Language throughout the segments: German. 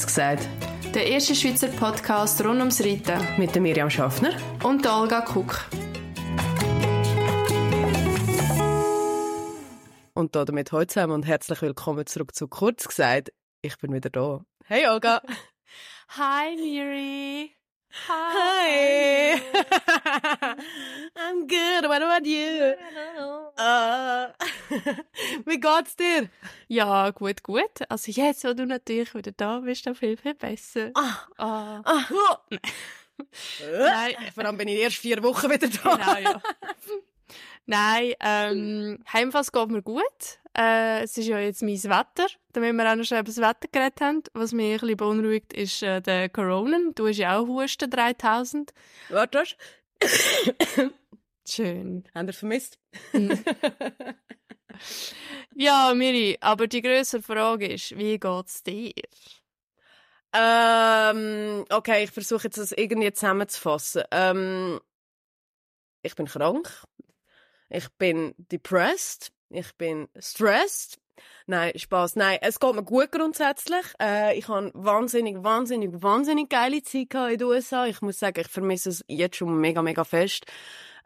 Kurz gesagt. Der erste Schweizer Podcast rund ums Reiten. Mit der Miriam Schaffner. Und der Olga Kuck. Und damit heute zusammen und herzlich willkommen zurück zu Kurz gesagt. Ich bin wieder da. Hey Olga. Hi Miri. Hi. I'm good. What about you? Uh, wie geht's dir? Ja, gut, gut. Also jetzt, wo du natürlich wieder da bist, dann viel, viel besser. Ah. Ah. Ah. Nein. Vor allem bin ich erst vier Wochen wieder da. Genau, ja. Nein, ähm, heimfalls geht mir gut. Äh, es ist ja jetzt mein Wetter, damit wir auch noch schnell über das Wetter geredet haben. Was mich ein bisschen beunruhigt, ist äh, der Corona. Du hast ja auch Husten 3000. Warte? Schön. Habt ihr vermisst? Ja, Miri, aber die grössere Frage ist, wie geht's dir? Ähm, okay, ich versuche jetzt das irgendwie zusammenzufassen. Ähm, ich bin krank. Ich bin depressed. Ich bin stressed. Nein, Spaß. Nein, es geht mir gut grundsätzlich. Äh, ich habe wahnsinnig, wahnsinnig, wahnsinnig geile Zeit in den USA. Ich muss sagen, ich vermisse es jetzt schon mega, mega fest.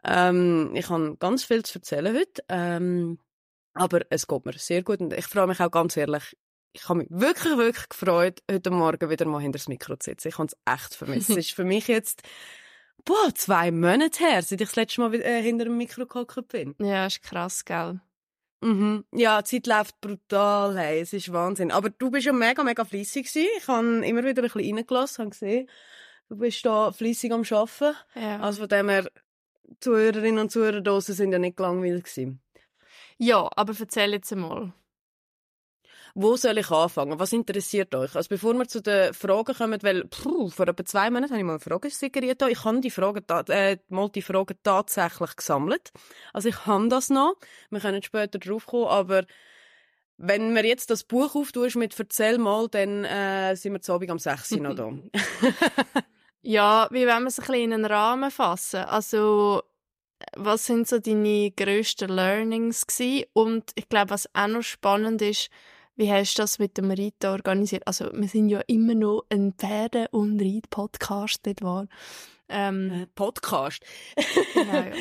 Ähm, ich habe ganz viel zu erzählen heute. Ähm, aber es geht mir sehr gut und ich freue mich auch ganz ehrlich. Ich habe mich wirklich, wirklich gefreut, heute Morgen wieder mal hinter das Mikro zu sitzen. Ich habe es echt vermisst. es ist für mich jetzt, boah, zwei Monate her, seit ich das letzte Mal wieder, äh, hinter dem Mikro gehockt bin. Ja, ist krass, gell? Mhm. Ja, die Zeit läuft brutal, hey, es ist Wahnsinn. Aber du bist ja mega, mega fleissig gewesen. Ich habe immer wieder ein bisschen reingelassen, habe gesehen, du bist da fleissig am Arbeiten. Ja. Also von dem her, Zuhörerinnen und Zuhörer draussen sind ja nicht langweilig gewesen. ja, aber erzähl jetzt einmal. Wo soll ich anfangen? Was interessiert euch? Also bevor wir zu den Fragen kommen, weil puh, vor etwa zwei Monaten habe ich mal eine Frage generiert. Ich habe die Fragen, äh, mal die Fragen tatsächlich gesammelt. Also ich habe das noch. Wir können später drauf kommen, aber wenn wir jetzt das Buch auftust mit «Erzähl mal», dann äh, sind wir zu Abend am 6 Uhr noch da. Ja, wie wollen wir es ein bisschen in einen Rahmen fassen? Also, was sind so deine grössten Learnings gewesen? Und ich glaube, was auch noch spannend ist, wie hast du das mit dem Reiten organisiert? Also, wir sind ja immer noch ein Pferde- und Reit-Podcast, nicht wahr? Ähm, Äh, Podcast. genau, ja.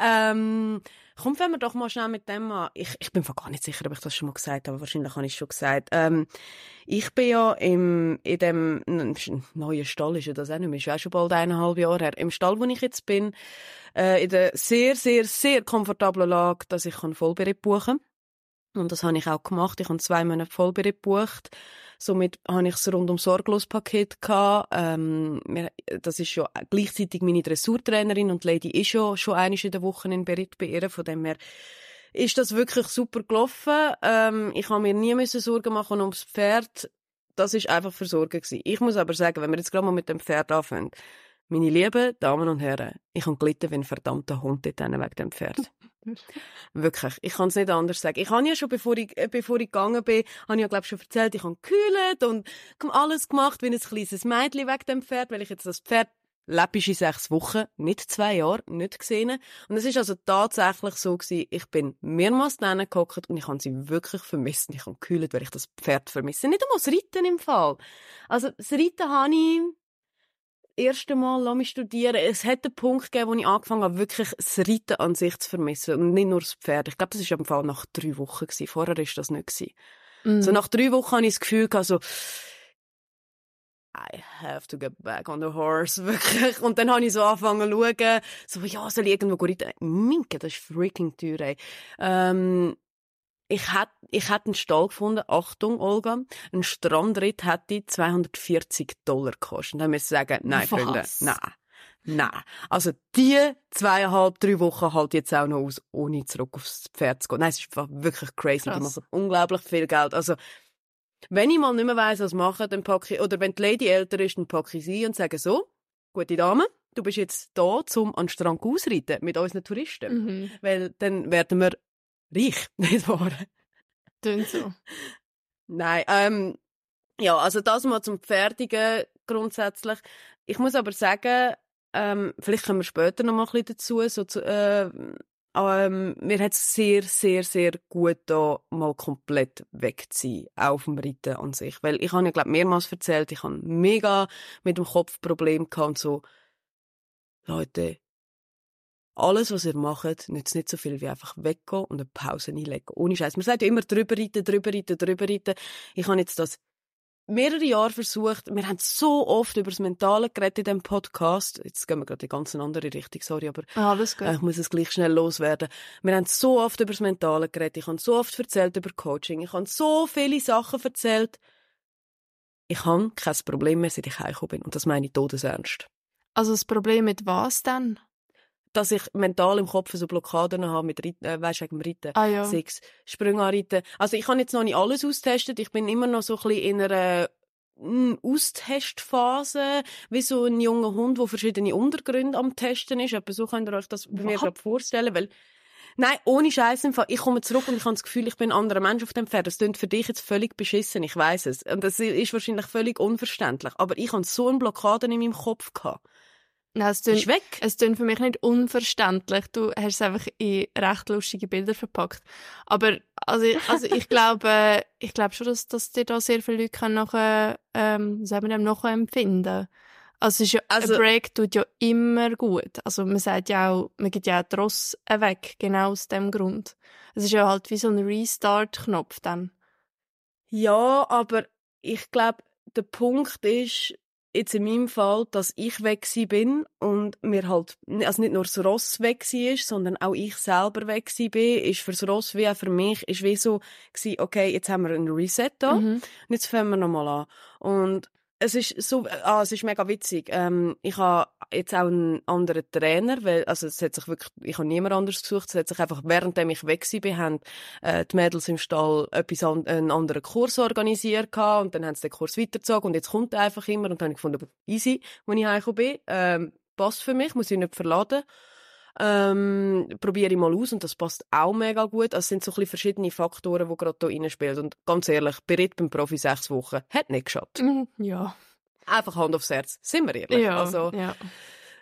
ähm, komm, fangen wir doch mal schnell mit dem an. Ich, ich bin mir gar nicht sicher, ob ich das schon mal gesagt habe, aber wahrscheinlich habe ich es schon gesagt. Ähm, ich bin ja im, in dem neuen Stall, ist ja das auch nicht mehr, ist ja schon bald eineinhalb Jahre her, im Stall, wo ich jetzt bin, äh, in der sehr, sehr, sehr komfortablen Lage, dass ich kann Vollberitt buchen kann. Und das habe ich auch gemacht. Ich habe zwei Monate Vollberitt gebucht. Somit habe ich das rundum sorglos Paket gehabt. Ähm, das ist ja gleichzeitig meine Dressurtrainerin und Lady ist ja schon einmal in der Woche in Beritt bei ihr. Von dem her ist das wirklich super gelaufen. Ähm, ich habe mir nie müssen Sorgen machen ums Pferd. Das ist einfach Versorgen gewesen. Ich muss aber sagen, wenn wir jetzt gerade mal mit dem Pferd anfangen, meine lieben Damen und Herren, ich habe gelitten wie ein verdammter Hund dort wegen dem Pferd. Wirklich, ich kann es nicht anders sagen. Ich habe ja schon, bevor ich, äh, bevor ich gegangen bin, habe ich ja, glaube schon erzählt, ich habe gekühlt und alles gemacht wie ein kleines Mädchen wegen dem Pferd, weil ich jetzt das Pferd läppische sechs Wochen, nicht zwei Jahre, nicht gesehen. Und es ist also tatsächlich so gewesen, ich bin mehrmals drinnen gehockt und ich habe sie wirklich vermisst. Und Ich habe gekühlt, weil ich das Pferd vermisse. Nicht einmal das Reiten im Fall. Also, das Reiten habe ich erste Mal lass mich studieren. Es hat einen Punkt gegeben, wo ich angefangen habe, wirklich das Reiten an sich zu vermissen und nicht nur das Pferd. Ich glaube, das war im Fall nach drei Wochen. Gewesen. Vorher war das nicht. Gewesen. Mhm. So nach drei Wochen habe ich das Gefühl gehabt, so, I have to get back on the horse, wirklich. Und dann habe ich so angefangen zu schauen, so, ja, soll ich irgendwo reiten? Minke, das ist freaking teuer, ey. Ähm, ich hätte ich hätt einen Stall gefunden, Achtung, Olga, ein Strandritt hätte 240 Dollar gekostet. Und dann müssen ich sagen, nein, Was? Freunde, nein. Nein. Also, die zweieinhalb, drei Wochen halt jetzt auch noch aus, ohne zurück aufs Pferd zu gehen. Nein, es ist wirklich crazy. Die Krass. machen unglaublich viel Geld. Also, wenn ich mal nicht mehr weiss, was machen, dann packe ich, oder wenn die Lady älter ist, dann packe ich sie und sage so, gute Dame, du bist jetzt da, zum an den Strand ausreiten mit unseren Touristen. Mhm. Weil dann werden wir reich, nicht wahr? Tönt so. Nein, ähm, ja, also das mal zum Fertigen grundsätzlich. Ich muss aber sagen, ähm, vielleicht kommen wir später noch mal ein bisschen dazu, so zu, äh, ähm, mir hat es sehr, sehr, sehr gut da mal komplett wegzuziehen, auch auf dem Reiten an sich. Weil ich habe ja, glaube mehrmals erzählt, ich habe mega mit dem Kopf Problem gehabt und so, Leute, alles, was ihr macht, nützt nicht so viel wie einfach weggehen und eine Pause einlegen. Ohne Scheiß. Man sagt ja immer drüber reiten, drüber reiten, drüber reiten. Ich habe jetzt das mehrere Jahre versucht. Wir haben so oft über das Mentale geredet in diesem Podcast. Jetzt gehen wir gerade in ganz andere Richtung, sorry, aber Alles gut. äh, ich muss es gleich schnell loswerden. Wir haben so oft über das Mentale geredet. Ich habe so oft erzählt über Coaching. Ich habe so viele Sachen erzählt. Ich habe kein Problem mehr, seit ich heimgekommen bin. Und das meine ich todesernst. Also das Problem mit was denn? Dass ich mental im Kopf so Blockaden habe mit Reiten, äh, weißt du, wegen dem Reiten. Ah ja. Sechs Sprünge anreiten. Also ich habe jetzt noch nicht alles austestet. Ich bin immer noch so ein bisschen in einer mm, Austestphase, wie so ein junger Hund, der verschiedene Untergründe am Testen ist. Etwa so könnt ihr euch das bei mir gerade vorstellen, weil Nein, ohne Scheiß im Fall. Ich komme zurück und ich habe das Gefühl, ich bin ein anderer Mensch auf dem Pferd. Das klingt für dich jetzt völlig beschissen, ich weiß es. Und das ist wahrscheinlich völlig unverständlich. Aber ich hatte so eine Blockade in meinem Kopf. Gehabt. Nein, es tönt, ist weg. es tönt für mich nicht unverständlich. Du hast es einfach in recht lustige Bilder verpackt. Aber also, also ich glaube, ich glaube schon, dass, dass dir da sehr viele Leute können nachher, ähm, sagen wir dem, nachempfinden. Also, es ist ja, Also- ein Break tut ja immer gut. Also man sagt ja auch, man gibt ja auch die Ross weg, genau aus dem Grund. Es ist ja halt wie so ein Restart-Knopf dann. Ja, aber ich glaube, der Punkt ist jetzt in meinem Fall, dass ich weg bin und mir halt, also nicht nur das Ross weg ist, sondern auch ich selber weg bin, ist fürs Ross wie auch für mich, ist wie so gsi, okay, jetzt haben wir einen Reset da. Mhm. Und jetzt fangen wir nochmal an. Und es ist so, ah, es ist mega witzig. Ähm, ich habe jetzt auch einen anderen Trainer, weil, also es hat sich wirklich, ich habe niemand anders gesucht, es hat sich einfach, währenddem ich weg war, haben äh, die Mädels im Stall etwas an, einen anderen Kurs organisiert gehabt, und dann haben sie den Kurs weitergezogen und jetzt kommt er einfach immer und dann habe ich gefunden, easy, als ich heimgekommen bin, ähm, passt für mich, muss ich nicht verladen. Ähm, probiere ich mal aus und das passt auch mega gut. Also es sind so ein bisschen verschiedene Faktoren, die gerade hier reinspielen. Und ganz ehrlich, Beritt beim Profi sechs Wochen hat nicht geschadet. Mhm. Ja. Einfach Hand aufs Herz. Sind wir ehrlich? Ja. Also, ja.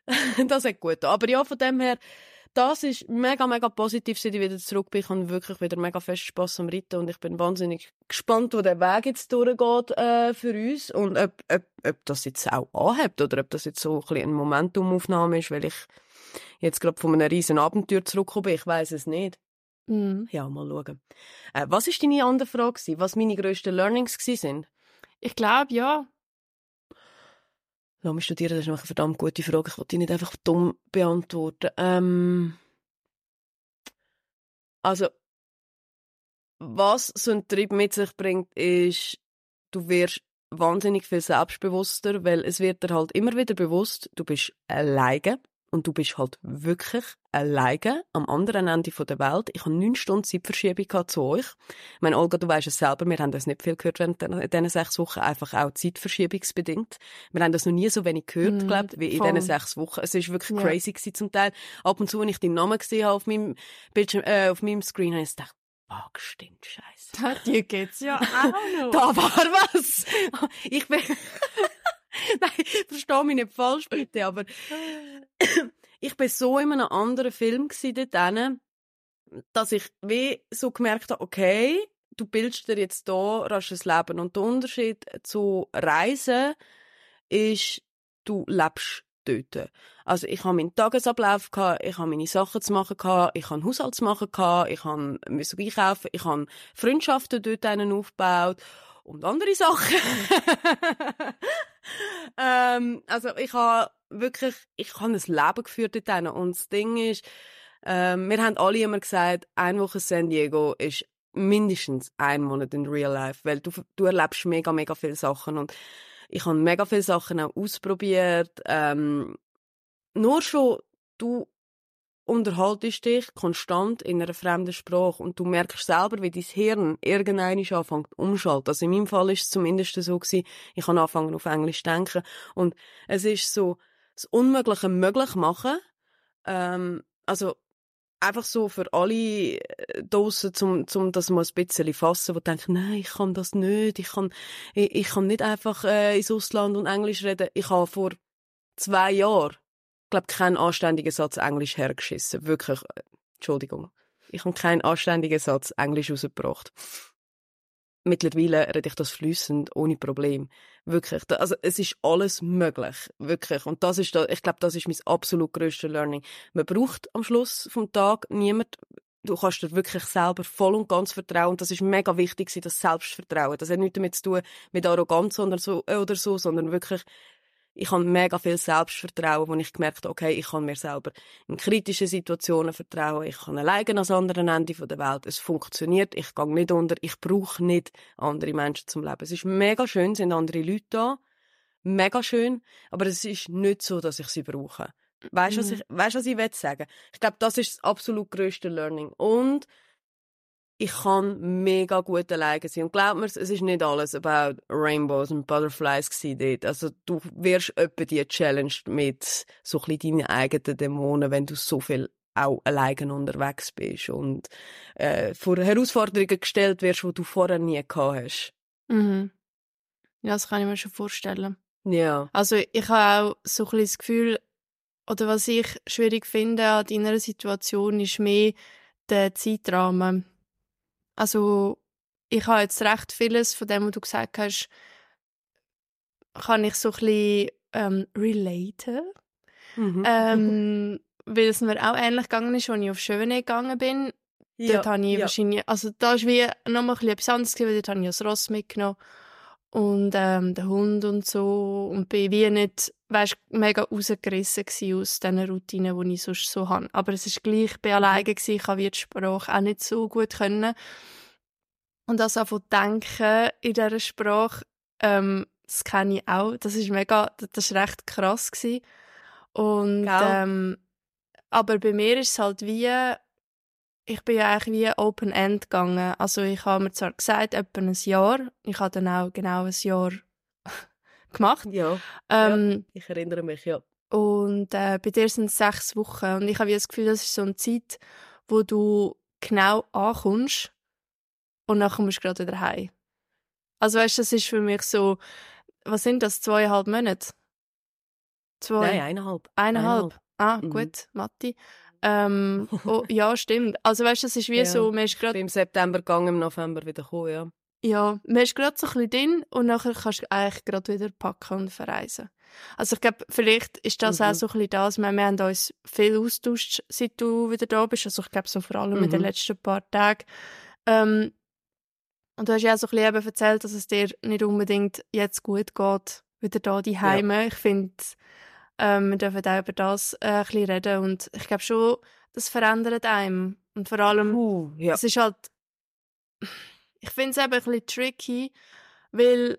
das hat gut. Aber ja, von dem her, das ist mega, mega positiv, seit ich wieder zurück bin. Ich habe wirklich wieder mega fest Spass am Reiten und ich bin wahnsinnig gespannt, wo der Weg jetzt durchgeht äh, für uns und ob, ob, ob das jetzt auch anhebt oder ob das jetzt so ein bisschen eine Momentumaufnahme ist, weil ich jetzt gerade von einem riesen Abenteuer zurückgekommen bin. Ich weiß es nicht. Mhm. Ja, mal schauen. Äh, was ist deine andere Frage gewesen? Was meine grössten Learnings sind? Ich glaube, ja. Lass mich studieren, das ist noch eine verdammt gute Frage. Ich wollte die nicht einfach dumm beantworten. Ähm, also, was so ein Trip mit sich bringt, ist, du wirst wahnsinnig viel selbstbewusster, weil es wird dir halt immer wieder bewusst, du bist alleine und du bist halt wirklich alleine am anderen Ende der Welt. Ich habe neun Stunden Zeitverschiebung gehabt zu euch. Ich meine, Olga, du weißt es selber, wir haben das nicht viel gehört während diesen sechs Wochen, einfach auch zeitverschiebungsbedingt. Wir haben das noch nie so wenig gehört, Mhm, glaub, wie in voll. diesen sechs Wochen. Es ist wirklich Ja. crazy gewesen zum Teil. Ab und zu, wenn ich deinen Namen gesehen habe auf meinem Bildschirm, äh, auf meinem Screen, habe ich gedacht, fuck, stimmt, scheiße. Dir geht's ja auch noch. Da war was. Ich bin. Nein, verstehe mich nicht falsch, bitte, aber ich bin so in einem anderen Film dort dass ich wie so gemerkt habe, okay, du bildest dir jetzt da rasches Leben. Und der Unterschied zu Reisen ist, du lebst dort. Also ich habe meinen Tagesablauf gehabt, ich habe meine Sachen zu machen gehabt, ich habe Haushalt zu machen gehabt, ich habe müssen einkaufen, ich habe Freundschaften dort aufgebaut und andere Sachen. ähm, also ich habe wirklich, ich habe ein Leben geführt dort und das Ding ist, ähm, wir haben alle immer gesagt, eine Woche San Diego ist mindestens ein Monat in Real Life, weil du, du erlebst mega, mega viele Sachen und ich habe mega viele Sachen auch ausprobiert. Ähm, nur schon, du unterhaltest dich konstant in einer fremden Sprache und du merkst selber, wie dein Hirn irgendwann anfängt umschalten. Also in meinem Fall ist es zumindest so gewesen, ich habe angefangen auf Englisch denken und es ist so, das Unmögliche möglich machen, ähm, also einfach so für alle äh, draussen, zum, zum das mal ein bisschen fassen, die denken, nein, ich kann das nicht, ich kann, ich, ich kann nicht einfach äh, ins Ausland und Englisch reden. Ich habe vor zwei Jahren, glaube keinen anständigen Satz Englisch hergeschissen. Wirklich. Entschuldigung. Ich habe keinen anständigen Satz Englisch rausgebracht. Mittlerweile rede ich das flüssend, ohne Problem. Wirklich. Also, es ist alles möglich. Wirklich. Und das ist, ich glaube, das ist mein absolut grösstes Learning. Man braucht am Schluss vom Tag niemand, du kannst dir wirklich selber voll und ganz vertrauen. Das ist mega wichtig, das Selbstvertrauen. Das hat nichts damit zu tun mit Arroganz oder so, oder so sondern wirklich, ich habe mega viel Selbstvertrauen, wo ich gemerkt habe, okay, ich kann mir selber in kritischen Situationen vertrauen, ich kann alleine ans andere Ende der Welt, es funktioniert, ich gehe nicht unter, ich brauche nicht andere Menschen zum Leben. Es ist mega schön, sind andere Leute da, mega schön, aber es ist nicht so, dass ich sie brauche. Weißt du, mhm. was ich, weißt, was ich will sagen? Ich glaube, das ist das absolut größte Learning. Und ich kann mega gut alleine sein. Und glaub mir, es ist nicht alles about Rainbows und Butterflies dort. Also du wirst etwa die Challenge mit so ein bisschen deinen eigenen Dämonen, wenn du so viel auch alleine unterwegs bist und äh, vor Herausforderungen gestellt wirst, die du vorher nie gehabt hast. Mhm. Ja, das kann ich mir schon vorstellen. Ja. Also ich habe auch so ein bisschen das Gefühl, oder was ich schwierig finde an deiner Situation, ist mehr der Zeitrahmen. Also, ich habe jetzt recht vieles von dem, was du gesagt hast, kann ich so ein bisschen ähm, relaten. Mhm. Ähm, weil es mir auch ähnlich gegangen ist, als ich auf Schöne gegangen bin. Ja, dort habe ich ja. wahrscheinlich, also da ist wie nochmal etwas anderes gewesen, weil dort habe ich das Ross mitgenommen und ähm, den Hund und so und bin wie nicht, weißt, mega rausgerissen aus diesen Routinen, die ich sonst so habe. Aber es ist gleich, ich bin alleine gewesen, ich habe die Sprache auch nicht so gut können. Und das auch von denken in dieser Sprache, ähm, das kenne ich auch, das ist mega, das ist recht krass gewesen. Und, ähm, aber bei mir ist es halt wie, ich bin ja eigentlich wie Open End gegangen. Also ich habe mir zwar gesagt, etwa ein Jahr. Ich habe dann auch genau ein Jahr gemacht. Ja, ähm, ja, ich erinnere mich, ja. Und äh, bei dir sind es sechs Wochen. Und ich habe das Gefühl, das ist so eine Zeit, wo du genau ankommst und dann kommst du gerade wieder heim. Also weißt du, das ist für mich so, was sind das, zweieinhalb Monate? Zwei? Nein, eineinhalb. Eineinhalb. eineinhalb. Ah, mhm. gut, Matti. Ähm, oh, ja, stimmt. Also weißt du, es ist wie ja. so, man ist gerade... Im September gegangen, im November wieder gekommen, ja. Ja, man ist gerade so ein bisschen drin und nachher kannst du eigentlich gerade wieder packen und verreisen. Also ich glaube, vielleicht ist das mhm. auch so ein bisschen das, wir, wir haben uns viel austauscht, seit du wieder da bist. Also ich glaube so vor allem mhm. in den mhm. letzten paar Tagen. Ähm, und du hast ja auch so ein bisschen eben erzählt, dass es dir nicht unbedingt jetzt gut geht, wieder da die Heime. Ja. Ich finde, ähm, wir dürfen auch über das äh, ein bisschen reden und ich glaube schon, das verändert einem. Und vor allem, uh, ja. es ist halt, ich finde es eben ein bisschen tricky, weil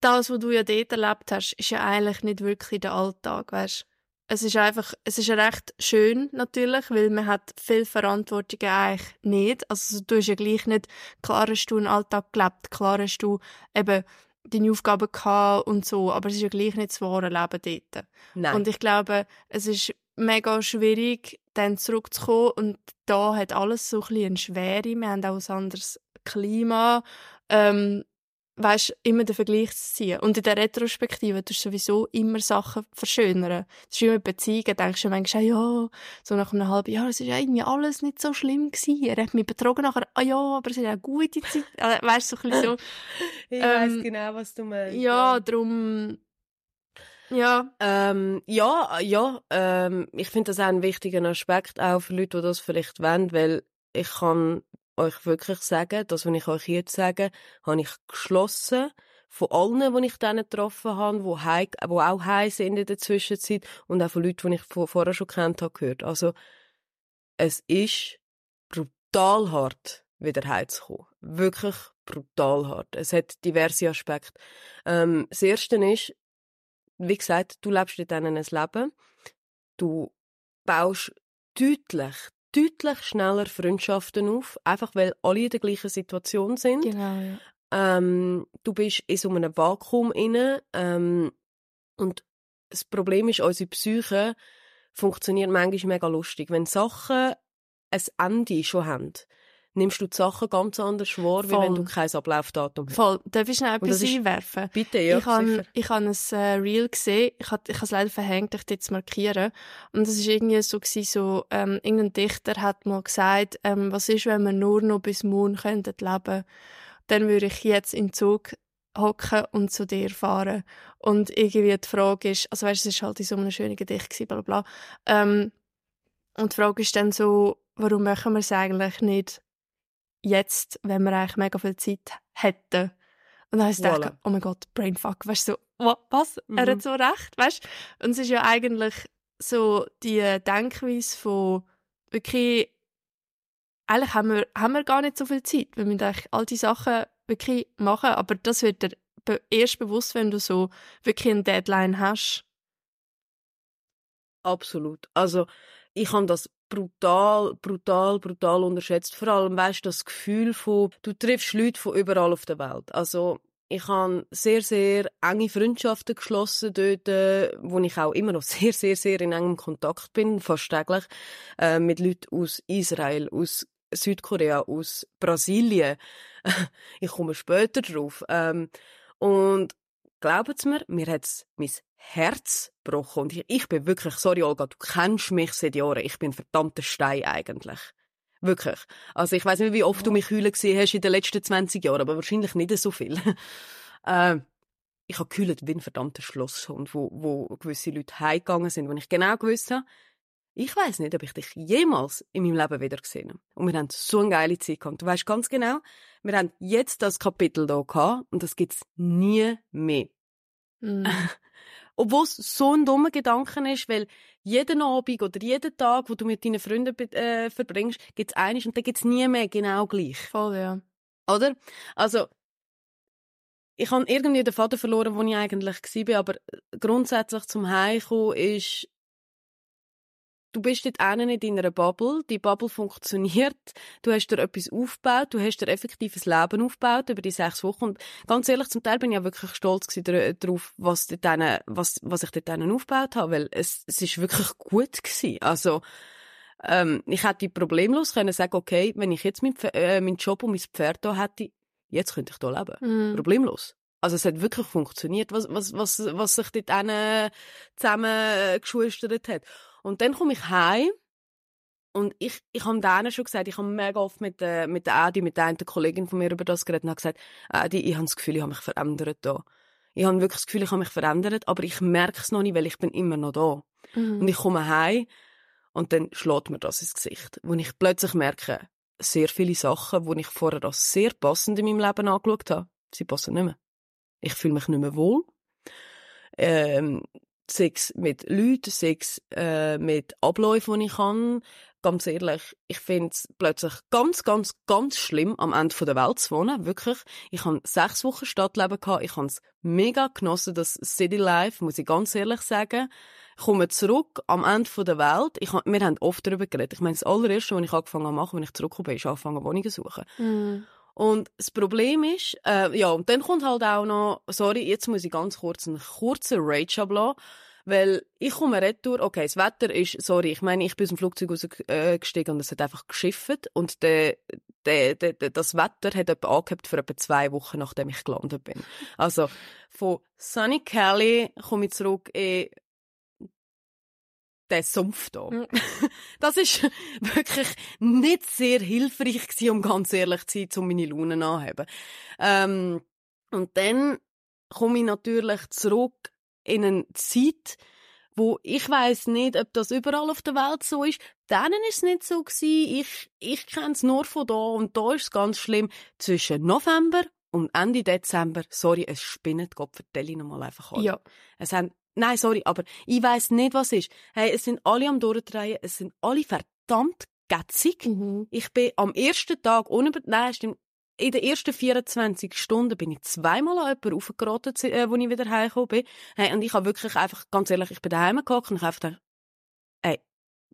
das, was du ja dort erlebt hast, ist ja eigentlich nicht wirklich der Alltag, weißt es ist einfach, es ist recht schön natürlich, weil man hat viel Verantwortung eigentlich nicht. Also du hast ja gleich nicht, klar hast du einen Alltag gelebt, klar hast du eben deine Aufgaben gehabt und so, aber es ist ja gleich nicht das wahre Leben dort. Nein. Und ich glaube, es ist mega schwierig, dann zurückzukommen und da hat alles so ein bisschen eine Schwere. Wir haben auch ein anderes Klima. Ähm, weißt, immer den Vergleich zu ziehen. Und in der Retrospektive tust du sowieso immer Sachen verschönern. Das ist mit Beziehungen, denkst du manchmal, ja, so nach einem halben Jahr, es ist irgendwie alles nicht so schlimm gewesen. Er hat mich betrogen nachher, ah ja, aber es ist eine gute Zeit. Also, weißt du, so ein bisschen so. ich ähm, weiss genau, was du meinst. Ja, ja. darum, ja. Ähm, ja, ja, ähm, ich finde das auch einen wichtigen Aspekt, auch für Leute, die das vielleicht wollen, weil ich kann euch wirklich sagen, das, was ich euch jetzt sage, habe ich geschlossen von allen, die ich dann getroffen habe, heim, die auch heim sind in der Zwischenzeit und auch von Leuten, die ich vorher schon kennt habe, gehört. Also, es ist brutal hart, wieder heimzukommen. Wirklich brutal hart. Es hat diverse Aspekte. Ähm, das erste ist, wie gesagt, du lebst in denen ein Leben. Du baust deutlich, deutlich schneller Freundschaften auf, einfach weil alle in der gleichen Situation sind. Genau, ja. Ähm, du bist in so einem Vakuum inne ähm, und das Problem ist, unsere Psyche funktioniert manchmal mega lustig. Wenn Sachen ein Ende schon haben, nimmst du die Sachen ganz anders wahr, wie wenn du kein Ablaufdatum hast. Voll. Darf ich schnell etwas einwerfen? Bitte, ja, Ich habe ich hab ein äh, Reel gesehen, ich habe ich es leider verhängt, ich jetzt markieren. Und es war irgendwie so, gewesen, so ähm, irgendein Dichter hat mal gesagt, ähm, was ist, wenn wir nur noch bis morgen könnten leben dann würde ich jetzt in Zug hocken und zu dir fahren. Und irgendwie die Frage ist, also weißt, es war halt in so einem schönen Gedicht gewesen, bla bla. Ähm, und die Frage ist dann so, warum machen wir es eigentlich nicht jetzt, wenn wir eigentlich mega viel Zeit hätten? Und dann habe ich voilà. gedacht, oh mein Gott, Brainfuck, weißt du, so, was? Mhm. Er hat mhm. so recht, weißt du? Und es ist ja eigentlich so die Denkweise von wirklich, eigentlich haben wir, haben wir gar nicht so viel Zeit, weil wir eigentlich all die Sachen wirklich machen, aber das wird dir erst bewusst, wenn du so wirklich eine Deadline hast. Absolut. Also ich habe das brutal, brutal, brutal unterschätzt. Vor allem, weißt du, das Gefühl von, du triffst Leute von überall auf der Welt. Also ich habe sehr, sehr enge Freundschaften geschlossen dort, äh, wo ich auch immer noch sehr, sehr, sehr in engem Kontakt bin, fast täglich, äh, mit Leuten aus Israel, aus Südkorea, aus Brasilien. ich komme später drauf. Ähm, und glaubt mir, mir hat's mein Herz gebrochen. Und ich, ich bin wirklich, sorry Olga, du kennst mich seit Jahren. Ich bin ein verdammter Stein eigentlich. Wirklich. Also ich weiß nicht, wie oft du mich heulen gesehen hast in den letzten 20 Jahren, aber wahrscheinlich nicht so viel. äh, ich habe gehüllt wie ein verdammter Schlosshund, wo, wo gewisse Leute heimgegangen sind, wo ich genau gewusst habe, ich weiß nicht, ob ich dich jemals in meinem Leben wieder gesehen habe. Und wir haben so eine geile Zeit gehabt. Du weißt ganz genau, wir haben jetzt das Kapitel hier gehabt und das gibt's nie mehr. Mm. Obwohl es so ein dummer Gedanke ist, weil jeden Abend oder jeden Tag, wo du mit deinen Freunden äh, verbringst, gibt's eines und dann gibt's nie mehr genau gleich. Voll, ja. Oder? Also, ich habe irgendwie den Vater verloren, wo ich eigentlich war, aber grundsätzlich zum Heimkommen ist du bist dort einen in deiner Bubble, die Bubble funktioniert, du hast dir etwas aufgebaut, du hast dir effektives Leben aufgebaut über die sechs Wochen und ganz ehrlich, zum Teil bin ich ja wirklich stolz darauf, was, dort was, was ich dort aufgebaut habe, weil es, es ist wirklich gut gewesen. Also, ähm, ich hätte problemlos können sagen, okay, wenn ich jetzt meinen, äh, meinen Job und mein Pferd da hätte, jetzt könnte ich da leben. Mm. Problemlos. Also es hat wirklich funktioniert, was, was, was, was sich dort zusammen geschustert hat. Und dann komme ich heim und ich, ich habe denen schon gesagt, ich habe mega oft mit, äh, mit der Adi, mit der einen Kollegin von mir über das geredet und habe gesagt, Adi, ich habe das Gefühl, ich habe mich verändert da. Ich habe wirklich das Gefühl, ich habe mich verändert, aber ich merke es noch nicht, weil ich bin immer noch da. Mhm. Und ich komme heim und dann schlägt mir das ins Gesicht. Wo ich plötzlich merke, sehr viele Sachen, die ich vorher als sehr passend in meinem Leben angeschaut habe, sie passen nicht mehr. Ich fühle mich nicht mehr wohl. Ähm, Sex mit Leuten, Sex äh, mit Abläufen, die ich kann. Ganz ehrlich, ich finde es plötzlich ganz, ganz, ganz schlimm, am Ende der Welt zu wohnen. Wirklich. Ich habe sechs Wochen Stadtleben gehabt. Ich habe es mega genossen, das City Life, muss ich ganz ehrlich sagen. Ich komme zurück am Ende der Welt. Ich, wir haben oft darüber geredet. Ich meine, das allererste, was ich angefangen habe wenn ich zurückgekommen bin, ist angefangen, Wohnungen zu suchen. Mm. Und das Problem ist, äh, ja, und dann kommt halt auch noch, sorry, jetzt muss ich ganz kurz einen kurzen Rage ablassen, weil ich komme retour, okay, das Wetter ist, sorry, ich meine, ich bin aus dem Flugzeug rausgestiegen und es hat einfach geschifft und de, de, de, de, das Wetter hat etwa angehabt für etwa zwei Wochen, nachdem ich gelandet bin. Also, von Sunny Kelly komme ich zurück in der Sumpf da. Mhm. Das ist wirklich nicht sehr hilfreich gewesen, um ganz ehrlich zu sein, um meine Laune anzuheben. Ähm, und dann komme ich natürlich zurück in eine Zeit, wo ich weiß nicht, ob das überall auf der Welt so ist. Denen ist es nicht so gewesen. Ich, ich kenne es nur von da und da ist es ganz schlimm. Zwischen November und Ende Dezember, sorry, es spinnet, Gott vertelle ich nochmal einfach alle. Ja. Es haben Nein, sorry, aber ich weiß nicht, was ist. Hey, es sind alle am Durchdrehen, es sind alle verdammt gätzig. Mhm. Ich bin am ersten Tag, ohne, nein, stimmt, in den ersten 24 Stunden bin ich zweimal an jemanden aufgeraten, äh, wo ich wieder heimgekommen bin. Hey, und ich habe wirklich einfach, ganz ehrlich, ich bin daheim gehockt und ich habe gedacht, ey,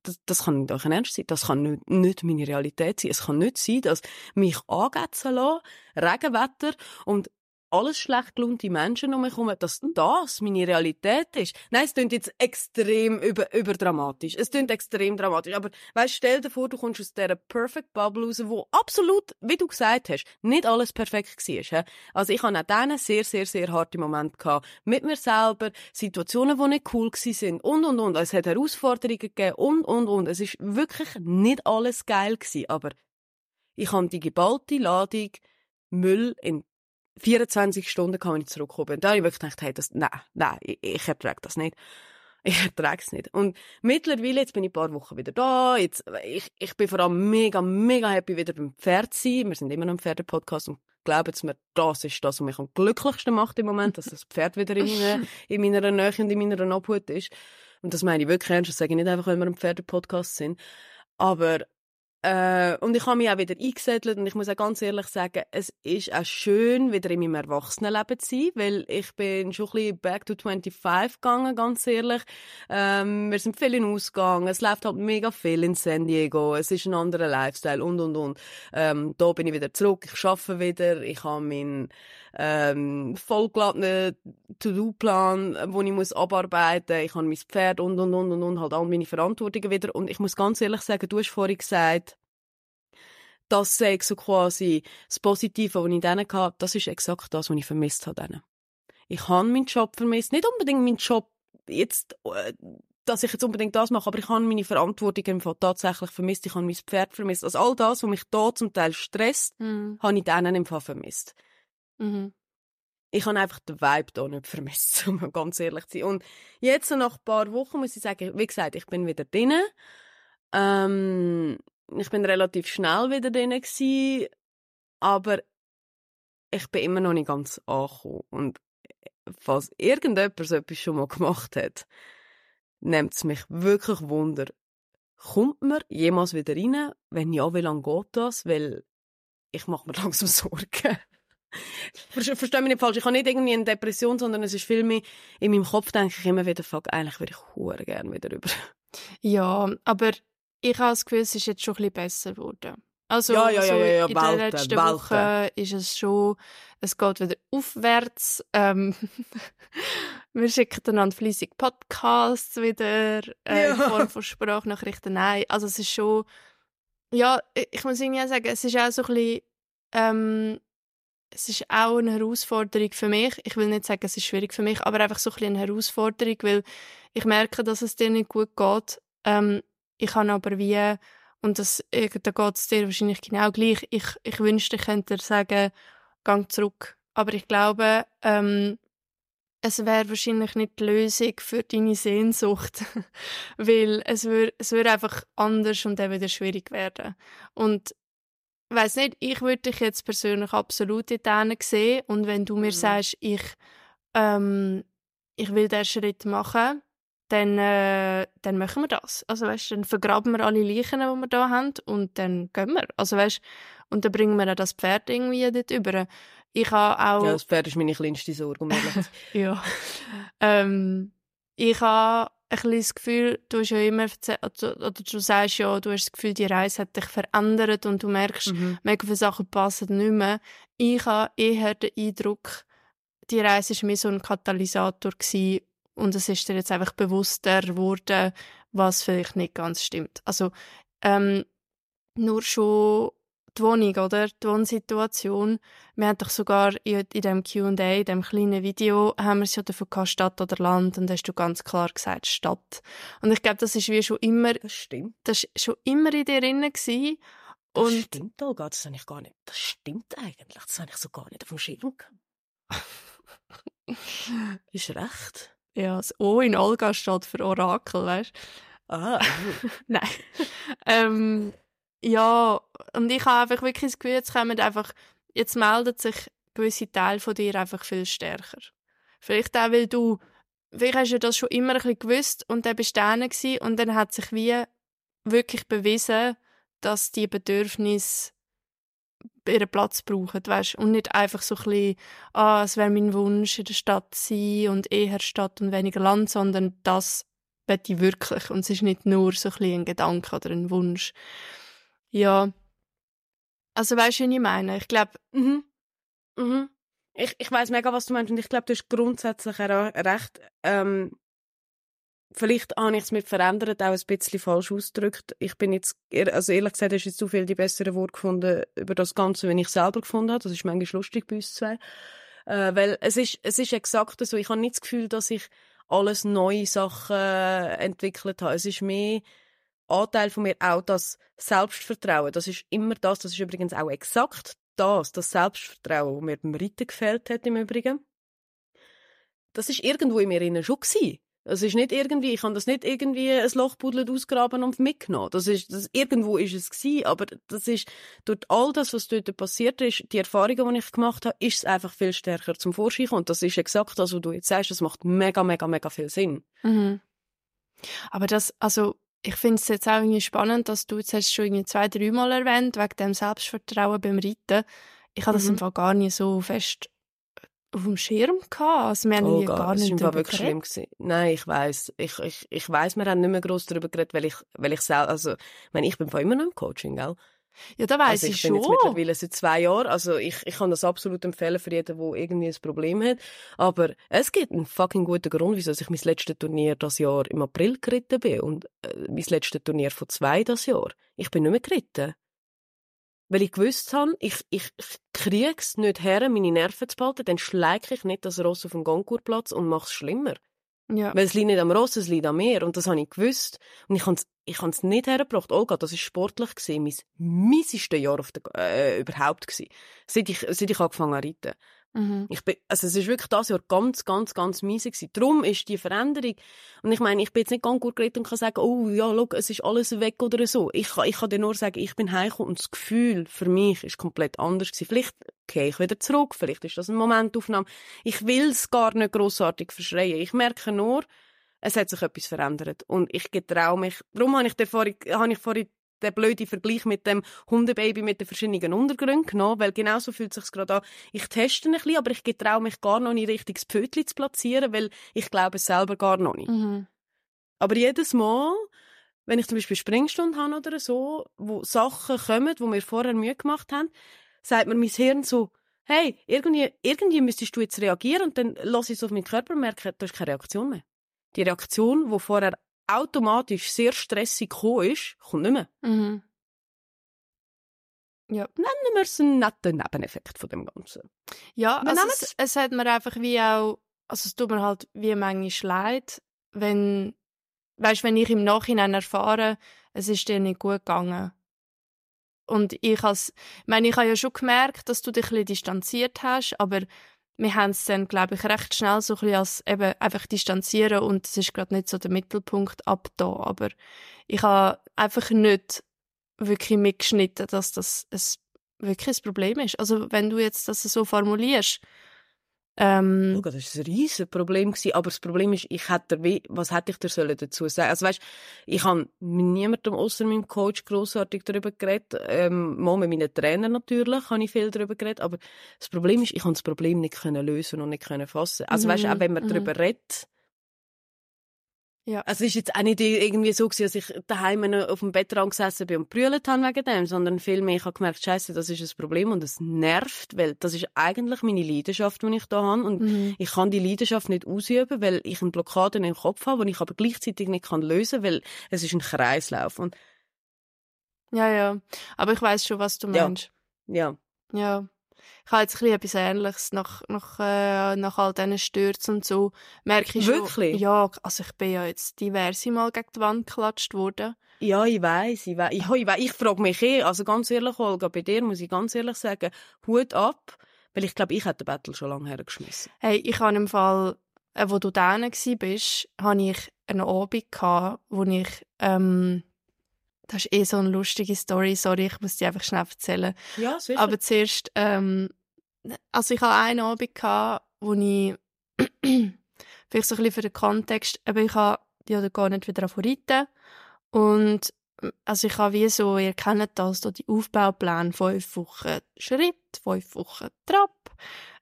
das, das kann nicht euch ernst sein. Das kann nicht, nicht meine Realität sein. Es kann nicht sein, dass mich angätzen lassen, Regenwetter und alles schlecht gelaunte Menschen um mich herum, dass das meine Realität ist. Nein, es klingt jetzt extrem über, überdramatisch. Es klingt extrem dramatisch. Aber weißt, stell dir vor, du kommst aus dieser Perfect Bubble raus, wo absolut, wie du gesagt hast, nicht alles perfekt war. Also ich hatte auch dann sehr, sehr, sehr harte gehabt. Mit mir selber, Situationen, die nicht cool waren und, und, und. Es hat Herausforderungen gegeben und, und, und. Es ist wirklich nicht alles geil gewesen, aber ich habe die geballte Ladung Müll in 24 Stunden kann ich zurückkommen. Und da habe ich wirklich gedacht, hey, das, nein, nein, ich, ich ertrage das nicht. Ich ertrage es nicht. Und mittlerweile, jetzt bin ich ein paar Wochen wieder da, jetzt, ich, ich bin vor allem mega, mega happy wieder beim Pferd zu sein. Wir sind immer noch im Pferdepodcast und glauben mir, das ist das, was mich am glücklichsten macht im Moment, dass das Pferd wieder in meiner, in meiner Nähe und in meiner Obhut ist. Und das meine ich wirklich ernst, das sage ich nicht einfach, weil wir im Pferdepodcast sind. Aber äh, und ich habe mich auch wieder eingesettelt und ich muss auch ganz ehrlich sagen, es ist auch schön, wieder in meinem Erwachsenenleben zu sein, weil ich bin schon ein bisschen back to 25 gegangen, ganz ehrlich. Ähm, wir sind viel in Ausgang, es läuft halt mega viel in San Diego, es ist ein anderer Lifestyle und, und, und. Ähm, da bin ich wieder zurück, ich arbeite wieder, ich habe meinen ähm, vollgeladenen To-Do-Plan, wo ich muss abarbeiten muss, ich habe mein Pferd und, und, und, und, und, halt all meine Verantwortungen wieder und ich muss ganz ehrlich sagen, du hast vorhin gesagt, das sei so quasi das Positive, was ich denen hatte, das ist exakt das, was ich vermisst habe. Ich habe meinen Job vermisst. Nicht unbedingt meinen Job jetzt, äh, dass ich jetzt unbedingt das mache, aber ich habe meine Verantwortung im Fall tatsächlich vermisst. Ich habe mein Pferd vermisst. Also all das, was mich da zum Teil stresst, mhm. habe ich denen im Fall vermisst. Mhm. Ich habe einfach den Vibe hier nicht vermisst, um ganz ehrlich zu sein. Und jetzt, nach ein paar Wochen, muss ich sagen, wie gesagt, ich bin wieder drin. Ähm, ich bin relativ schnell wieder drin gewesen, aber ich bin immer noch nicht ganz angekommen. Und falls irgendjemand so etwas schon mal gemacht hat, nimmt es mich wirklich Wunder. Kommt man jemals wieder rein? Wenn ja, wie lange geht das? Weil ich mache mir langsam Sorgen. Verstehe mich nicht falsch. Ich habe nicht irgendwie eine Depression, sondern es ist viel mehr in meinem Kopf, denke ich immer wieder, fuck, eigentlich würde ich hure gerne wieder über. Ja, aber ich habe das Gefühl, es ist jetzt schon ein bisschen besser geworden. Also, ja, ja, so ja, ja, in Welten, der letzten Welten. Woche ist es schon, es geht wieder aufwärts. Ähm, wir schicken einander fleissig Podcasts wieder äh, in Ja. Form von Sprachnachrichten. Nein, also es ist schon, ja, ich muss irgendwie auch sagen, es ist auch so ein bisschen, ähm, es ist auch eine Herausforderung für mich. Ich will nicht sagen, es ist schwierig für mich, aber einfach so ein bisschen eine Herausforderung, weil ich merke, dass es dir nicht gut geht. Ähm, ich kann aber wie, und das, äh, da geht es dir wahrscheinlich genau gleich, ich, ich wünschte, ich könnte dir sagen, gang zurück. Aber ich glaube, ähm, es wäre wahrscheinlich nicht die Lösung für deine Sehnsucht, weil es würde es würd einfach anders und dann wieder schwierig werden. Und weiß nicht, ich würde dich jetzt persönlich absolut in denen sehen und wenn du mir Mhm. sagst, ich, ähm, ich will diesen Schritt machen, dann, äh, dann machen wir das. Also weißt, dann vergraben wir alle Leichen, die wir da haben und dann gehen wir. Also weißt, und dann bringen wir auch das Pferd irgendwie dort über. Ich habe auch... Ja, das Pferd ist meine kleinste Sorge, um. Ja. ähm, ich habe ein bisschen das Gefühl, du hast ja immer erzählt, oder du sagst ja, du hast das Gefühl, die Reise hat dich verändert und du merkst, Mhm. mega viele Sachen passen nicht mehr. Ich habe eher den Eindruck, die Reise war mehr so ein Katalysator gewesen und es ist dir jetzt einfach bewusster geworden, was vielleicht nicht ganz stimmt. Also, ähm, nur schon die Wohnung, oder? Die Wohnsituation. Wir haben doch sogar in, in dem Q&A, in dem kleinen Video, haben wir es ja davon gehabt, Stadt oder Land, und hast du ganz klar gesagt, Stadt. Und ich glaube, das ist wie schon immer, Das stimmt. das ist schon immer in dir drin gewesen. Das Und stimmt, Olga, das habe ich gar nicht. Das stimmt eigentlich. Das habe ich so gar nicht auf dem Schirm. Ist recht. ja, das O in Olga steht für Orakel, weißt Ah, Nein. ähm, ja, und ich habe einfach wirklich das Gefühl, jetzt kommen einfach, jetzt meldet sich gewisse Teile von dir einfach viel stärker. Vielleicht auch, weil du, vielleicht hast du das schon immer ein bisschen gewusst und dann bist du gewesen und dann hat sich wie wirklich bewiesen, dass die Bedürfnisse ihren Platz brauchen, weißt und nicht einfach so ein bisschen, ah, es wäre mein Wunsch in der Stadt sein und eher Stadt und weniger Land, sondern das will ich wirklich und es ist nicht nur so ein, bisschen ein Gedanke oder ein Wunsch. Ja, also weißt du, was ich meine? Ich glaube, Mhm. Mhm. Ich, ich, weiß mega, was du meinst und ich glaube, du hast grundsätzlich recht. Ähm, vielleicht habe ich es mit verändert auch ein bisschen falsch ausgedrückt. Ich bin jetzt, also ehrlich gesagt, hast jetzt zu viel die besseren Worte gefunden über das Ganze, wenn ich selber gefunden habe. Das ist manchmal lustig bei uns zwei. Äh, weil es ist, es ist exakt so. Ich habe nicht das Gefühl, dass ich alles neue Sachen äh, entwickelt habe. Es ist mehr Anteil von mir auch das Selbstvertrauen. Das ist immer das. Das ist übrigens auch exakt das, das Selbstvertrauen, das mir beim Reiten gefällt hat im Übrigen. Das ist irgendwo in mir schon gewesen. Es ist nicht irgendwie, ich habe das nicht irgendwie ein Loch buddelt ausgraben und mitgenommen. Das ist, das, irgendwo ist es gewesen, aber das ist, durch all das, was dort passiert ist, die Erfahrungen, die ich gemacht habe, ist es einfach viel stärker zum Vorschein und das ist exakt das, was du jetzt sagst, das macht mega, mega, mega viel Sinn. Mhm. Aber das, also, ich finde es jetzt auch irgendwie spannend, dass du jetzt hast schon irgendwie zwei, drei Mal erwähnt, wegen dem Selbstvertrauen beim Reiten. Ich habe das mhm. im Fall gar nicht so fest auf dem Schirm gehabt. Also wir haben oh, gar nicht das war wirklich schlimm gewesen. Nein, ich weiß, ich ich ich weiß, wir haben nicht mehr groß darüber geredet, weil ich weil ich selbst, also, ich meine, ich bin von immer noch im Coaching, gell? Ja, da weiß also ich, ich schon. Jetzt mittlerweile seit zwei Jahren, also ich, ich kann das absolut empfehlen für jeden, der irgendwie ein Problem hat. Aber es gibt einen fucking guten Grund, wieso ich mein letztes Turnier das Jahr im April geritten bin und äh, mein letztes Turnier von zwei das Jahr. Ich bin nicht mehr geritten. Weil ich gewusst habe, ich, ich, ich kriege es nicht her, meine Nerven zu behalten, dann schläge ich nicht das Ross auf dem Goncourtplatz und mache es schlimmer. Ja. Weil es liegt nicht am Ross, es liegt an mir. Und das habe ich gewusst. Und ich habe es ich es nicht hergebracht. Olga, das war sportlich gewesen, mein mieseste Jahr auf der, äh, überhaupt gewesen. Seit ich, seit ich angefangen habe reiten. Mhm. Ich bin, also es ist wirklich das Jahr ganz, ganz, ganz mies gewesen. Darum ist die Veränderung, und ich meine, ich bin jetzt nicht ganz gut geredet und kann sagen, oh ja, schau, es ist alles weg oder so. Ich, kann, ich kann dir nur sagen, ich bin heimgekommen und das Gefühl für mich ist komplett anders gewesen. Vielleicht gehe ich wieder zurück, vielleicht ist das eine Momentaufnahme. Ich will es gar nicht grossartig verschreien. Ich merke nur, es hat sich etwas verändert. Und ich getraue mich, darum habe ich, vorhin, habe ich vorhin der blöde Vergleich mit dem Hundebaby mit den verschiedenen Untergründen genommen, weil genauso fühlt es sich gerade an. Ich teste ein bisschen, aber ich getraue mich gar noch nicht richtig das Pfötchen zu platzieren, weil ich glaube es selber gar noch nicht. Mhm. Aber jedes Mal, wenn ich zum Beispiel Springstunde habe oder so, wo Sachen kommen, wo wir vorher Mühe gemacht haben, sagt mir mein Hirn so, hey, irgendwie, irgendwie müsstest du jetzt reagieren und dann lasse ich es auf meinen Körper merken, da ist keine Reaktion mehr. Die Reaktion, die vorher automatisch sehr stressig gekommen ist, kommt nicht mehr. Mhm. Ja. Nennen wir es einen netten Nebeneffekt von dem Ganzen. Ja, also es, es hat mir einfach wie auch, also es tut mir halt wie manchmal leid, wenn, weißt, wenn ich im Nachhinein erfahre, es ist dir nicht gut gegangen. Und ich als, ich meine, ich habe ja schon gemerkt, dass du dich ein bisschen distanziert hast, aber wir haben es dann, glaube ich, recht schnell so ein bisschen als eben einfach distanzieren und es ist gerade nicht so der Mittelpunkt ab da. Aber ich habe einfach nicht wirklich mitgeschnitten, dass das ein, wirklich ein Problem ist. Also wenn du jetzt das so formulierst, ähm, oh Gott, das war ein riesiges Problem. Gewesen. Aber das Problem ist, ich hätte, was hätte ich dir dazu sagen Also weißt, ich habe mit niemandem außer meinem Coach grossartig darüber geredet. Ähm, mal mit meinen Trainern natürlich habe ich viel darüber geredet. Aber das Problem ist, ich kann das Problem nicht können lösen und nicht können fassen. Also mhm. weißt, auch wenn man mhm. darüber redet, ja. Also es ist jetzt auch nicht irgendwie so gewesen, dass ich daheim auf dem Bettrand gesessen bin und brüllt habe wegen dem, sondern vielmehr, ich habe gemerkt, scheiße, das ist ein Problem und es nervt, weil das ist eigentlich meine Leidenschaft, die ich da habe und mhm. ich kann die Leidenschaft nicht ausüben, weil ich eine Blockade im Kopf habe, die ich aber gleichzeitig nicht kann lösen, weil es ist ein Kreislauf und ja, ja. Aber ich weiß schon, was du meinst. Ja. Ja. ja ich habe jetzt ein etwas Ähnliches nach, nach, äh, nach all diesen Stürzen und so. Merke ich Wirklich? Schon, ja, also ich bin ja jetzt diverse Mal gegen die Wand geklatscht worden. Ja, ich weiß, ich weiß. Ich, ich, ich frage mich eh, also ganz ehrlich, Olga, bei dir muss ich ganz ehrlich sagen, Hut ab, weil ich glaube, ich hätte den Battle schon lange hergeschmissen. Hey, ich habe im Fall, äh, wo du da bist, habe ich einen Abend gehabt, wo ich, ähm, das ist eh so eine lustige Story. Sorry, ich muss die einfach schnell erzählen. Ja, sicher. Aber zuerst, ähm, also ich hatte einen Abend, gehabt, wo ich, vielleicht so ein bisschen für den Kontext, aber ich habe ja gar nicht wieder reiten. Und also ich habe wie so, ihr kennt das, so die Aufbaupläne, fünf Wochen Schritt, fünf Wochen Trab,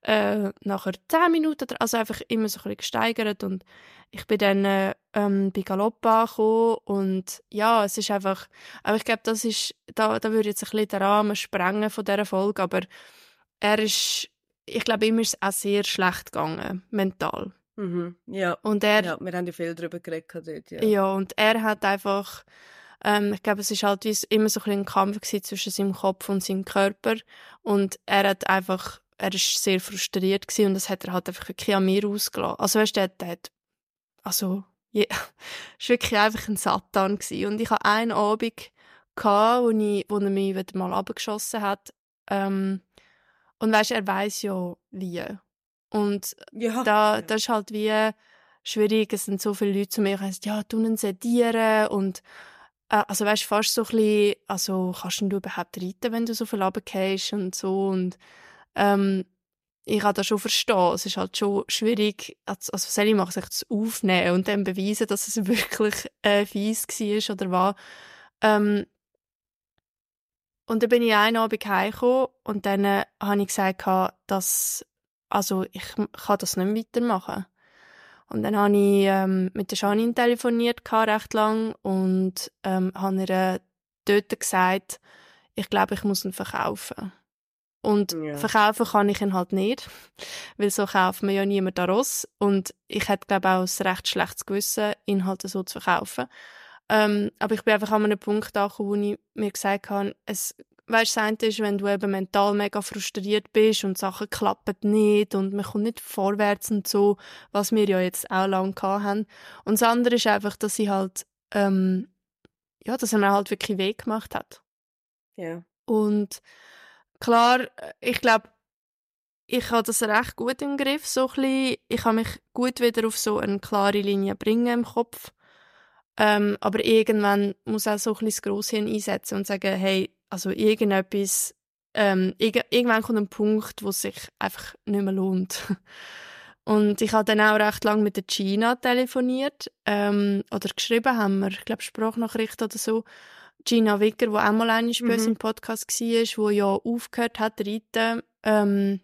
äh, nachher zehn Minuten, also einfach immer so ein bisschen gesteigert und ich bin dann ähm, bei Galopp angekommen und ja, es ist einfach, aber ich glaube, das ist, da, da würde jetzt ein bisschen den Rahmen sprengen von dieser Folge, aber er ist ich glaube, ihm ist es auch sehr schlecht gegangen, mental. Mhm. Ja. Und er, ja, wir haben ja viel darüber geredet dort, ja. ja, und er hat einfach, ähm, ich glaube, es ist halt immer so ein, bisschen ein Kampf zwischen seinem Kopf und seinem Körper. Und er hat einfach, er ist sehr frustriert gewesen und das hat er halt einfach wirklich an mir ausgelassen. Also weißt du, der, hat, also, ja, es war wirklich einfach ein Satan gewesen. Und ich hatte einen Abend gehabt, wo, ich, wo er mich wieder mal abgeschossen hat. Ähm, und weißt, er weiß ja wie. Und ja. da, das ist halt wie schwierig. Es sind so viele Leute zu mir, die sagen, ja, tun ihn sedieren und äh, also weißt fast so ein bisschen, also kannst du überhaupt reiten, wenn du so viel runtergehst und so und ähm, ich kann das schon verstehen. Es ist halt schon schwierig, also soll ich machen, sich das aufnehmen und dann beweisen, dass es wirklich äh, fies war oder war. Ähm, und dann bin ich einen Abend heimgekommen und dann äh, habe ich gesagt, dass also ich kann das nicht weitermachen. Und dann habe ich ähm, mit der Janine telefoniert, recht lang, und ähm, habe ihr dort gesagt, ich glaube, ich muss ihn verkaufen. Und ja. verkaufen kann ich ihn halt nicht, weil so kauft man ja niemand Ross. Und ich hätte, glaube ich, auch ein recht schlechtes Gewissen, ihn halt so zu verkaufen. Ähm, aber ich bin einfach an einem Punkt angekommen, wo ich mir gesagt habe, es weißt, das eine ist, wenn du eben mental mega frustriert bist und Sachen klappen nicht und man kommt nicht vorwärts und so, was wir ja jetzt auch lange haben. Und das andere ist einfach, dass sie halt, ähm, ja, dass er mir halt wirklich Weg gemacht hat. Ja. Und klar, ich glaube, ich habe das recht gut im Griff, so ein bisschen. Ich kann mich gut wieder auf so eine klare Linie bringen im Kopf. Ähm, aber irgendwann muss auch so ein bisschen das Grosshirn einsetzen und sagen, hey, also irgendetwas, ähm, irg irgendwann kommt ein Punkt, wo es sich einfach nicht mehr lohnt. Und ich habe dann auch recht lange mit der Gina telefoniert ähm, oder geschrieben haben wir, ich glaube Sprachnachricht oder so. Gina Wicker, die auch mal einmal bei uns mhm. im Podcast war, die ja aufgehört hat reiten. Ähm,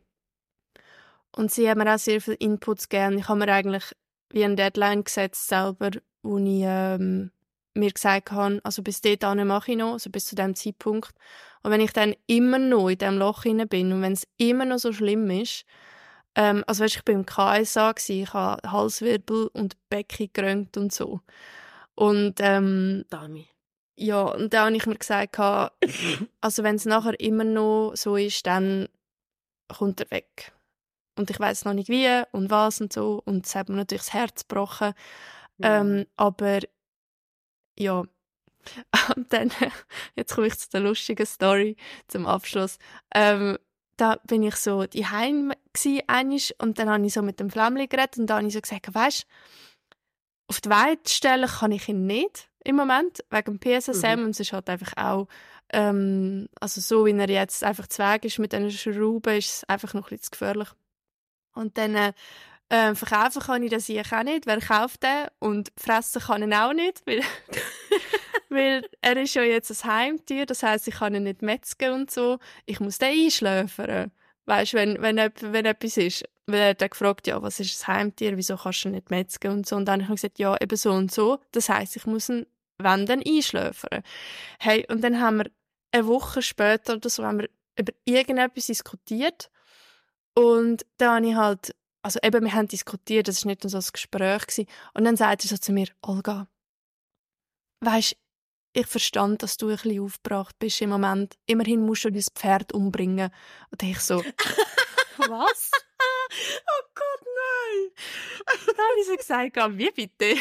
und sie hat mir auch sehr viel Inputs gegeben. Ich habe mir eigentlich wie eine Deadline gesetzt selber, wo ich ähm, mir gesagt habe, also bis dahin mache ich noch, also bis zu dem Zeitpunkt. Und wenn ich dann immer noch in diesem Loch hinein bin und wenn es immer noch so schlimm ist, ähm, also weißt, ich bin im KSA, gewesen, ich habe Halswirbel und Becken gerönt und so. Und ähm, Dami. Ja, und dann habe ich mir gesagt, also wenn es nachher immer noch so ist, dann kommt er weg. Und ich weiß noch nicht wie und was und so. Und es hat mir natürlich das Herz gebrochen. Ja. Ähm, aber ja. Und dann, jetzt komme ich zu der lustigen Story zum Abschluss. Ähm, da bin ich so die Heim und dann habe ich so mit dem Flämmli geredet und dann habe ich so gesagt, weißt, auf die Weite stellen kann ich ihn nicht im Moment wegen dem PSSM mhm. und es ist halt einfach auch ähm, also so wie er jetzt einfach zweig ist mit diesen Schrauben ist es einfach noch ein bisschen zu gefährlich und dann äh, ähm, verkaufen kann ich das ich auch nicht. Wer kauft den? Und fressen kann ihn auch nicht, weil, weil er ist ja jetzt ein Heimtier. Das heißt, ich kann ihn nicht metzgen und so. Ich muss den einschläfern. Weißt, wenn, wenn, wenn etwas ist. Weil er hat gefragt, ja, was ist ein Heimtier? Wieso kannst du nicht metzgen und so? Und dann habe ich gesagt, ja, eben so und so. Das heißt, ich muss ihn, wenn dann einschläfern. Hey, und dann haben wir eine Woche später oder so haben wir über irgendetwas diskutiert. Und dann habe ich halt also eben, wir haben diskutiert, das war nicht nur so ein Gespräch. Gewesen. Und dann sagte er so zu mir, Olga, weisst, ich verstand, dass du ein bisschen aufgebracht bist im Moment. Immerhin musst du dein Pferd umbringen. Und ich so, was? Oh Gott, nein! dann habe ich so gesagt, wie bitte?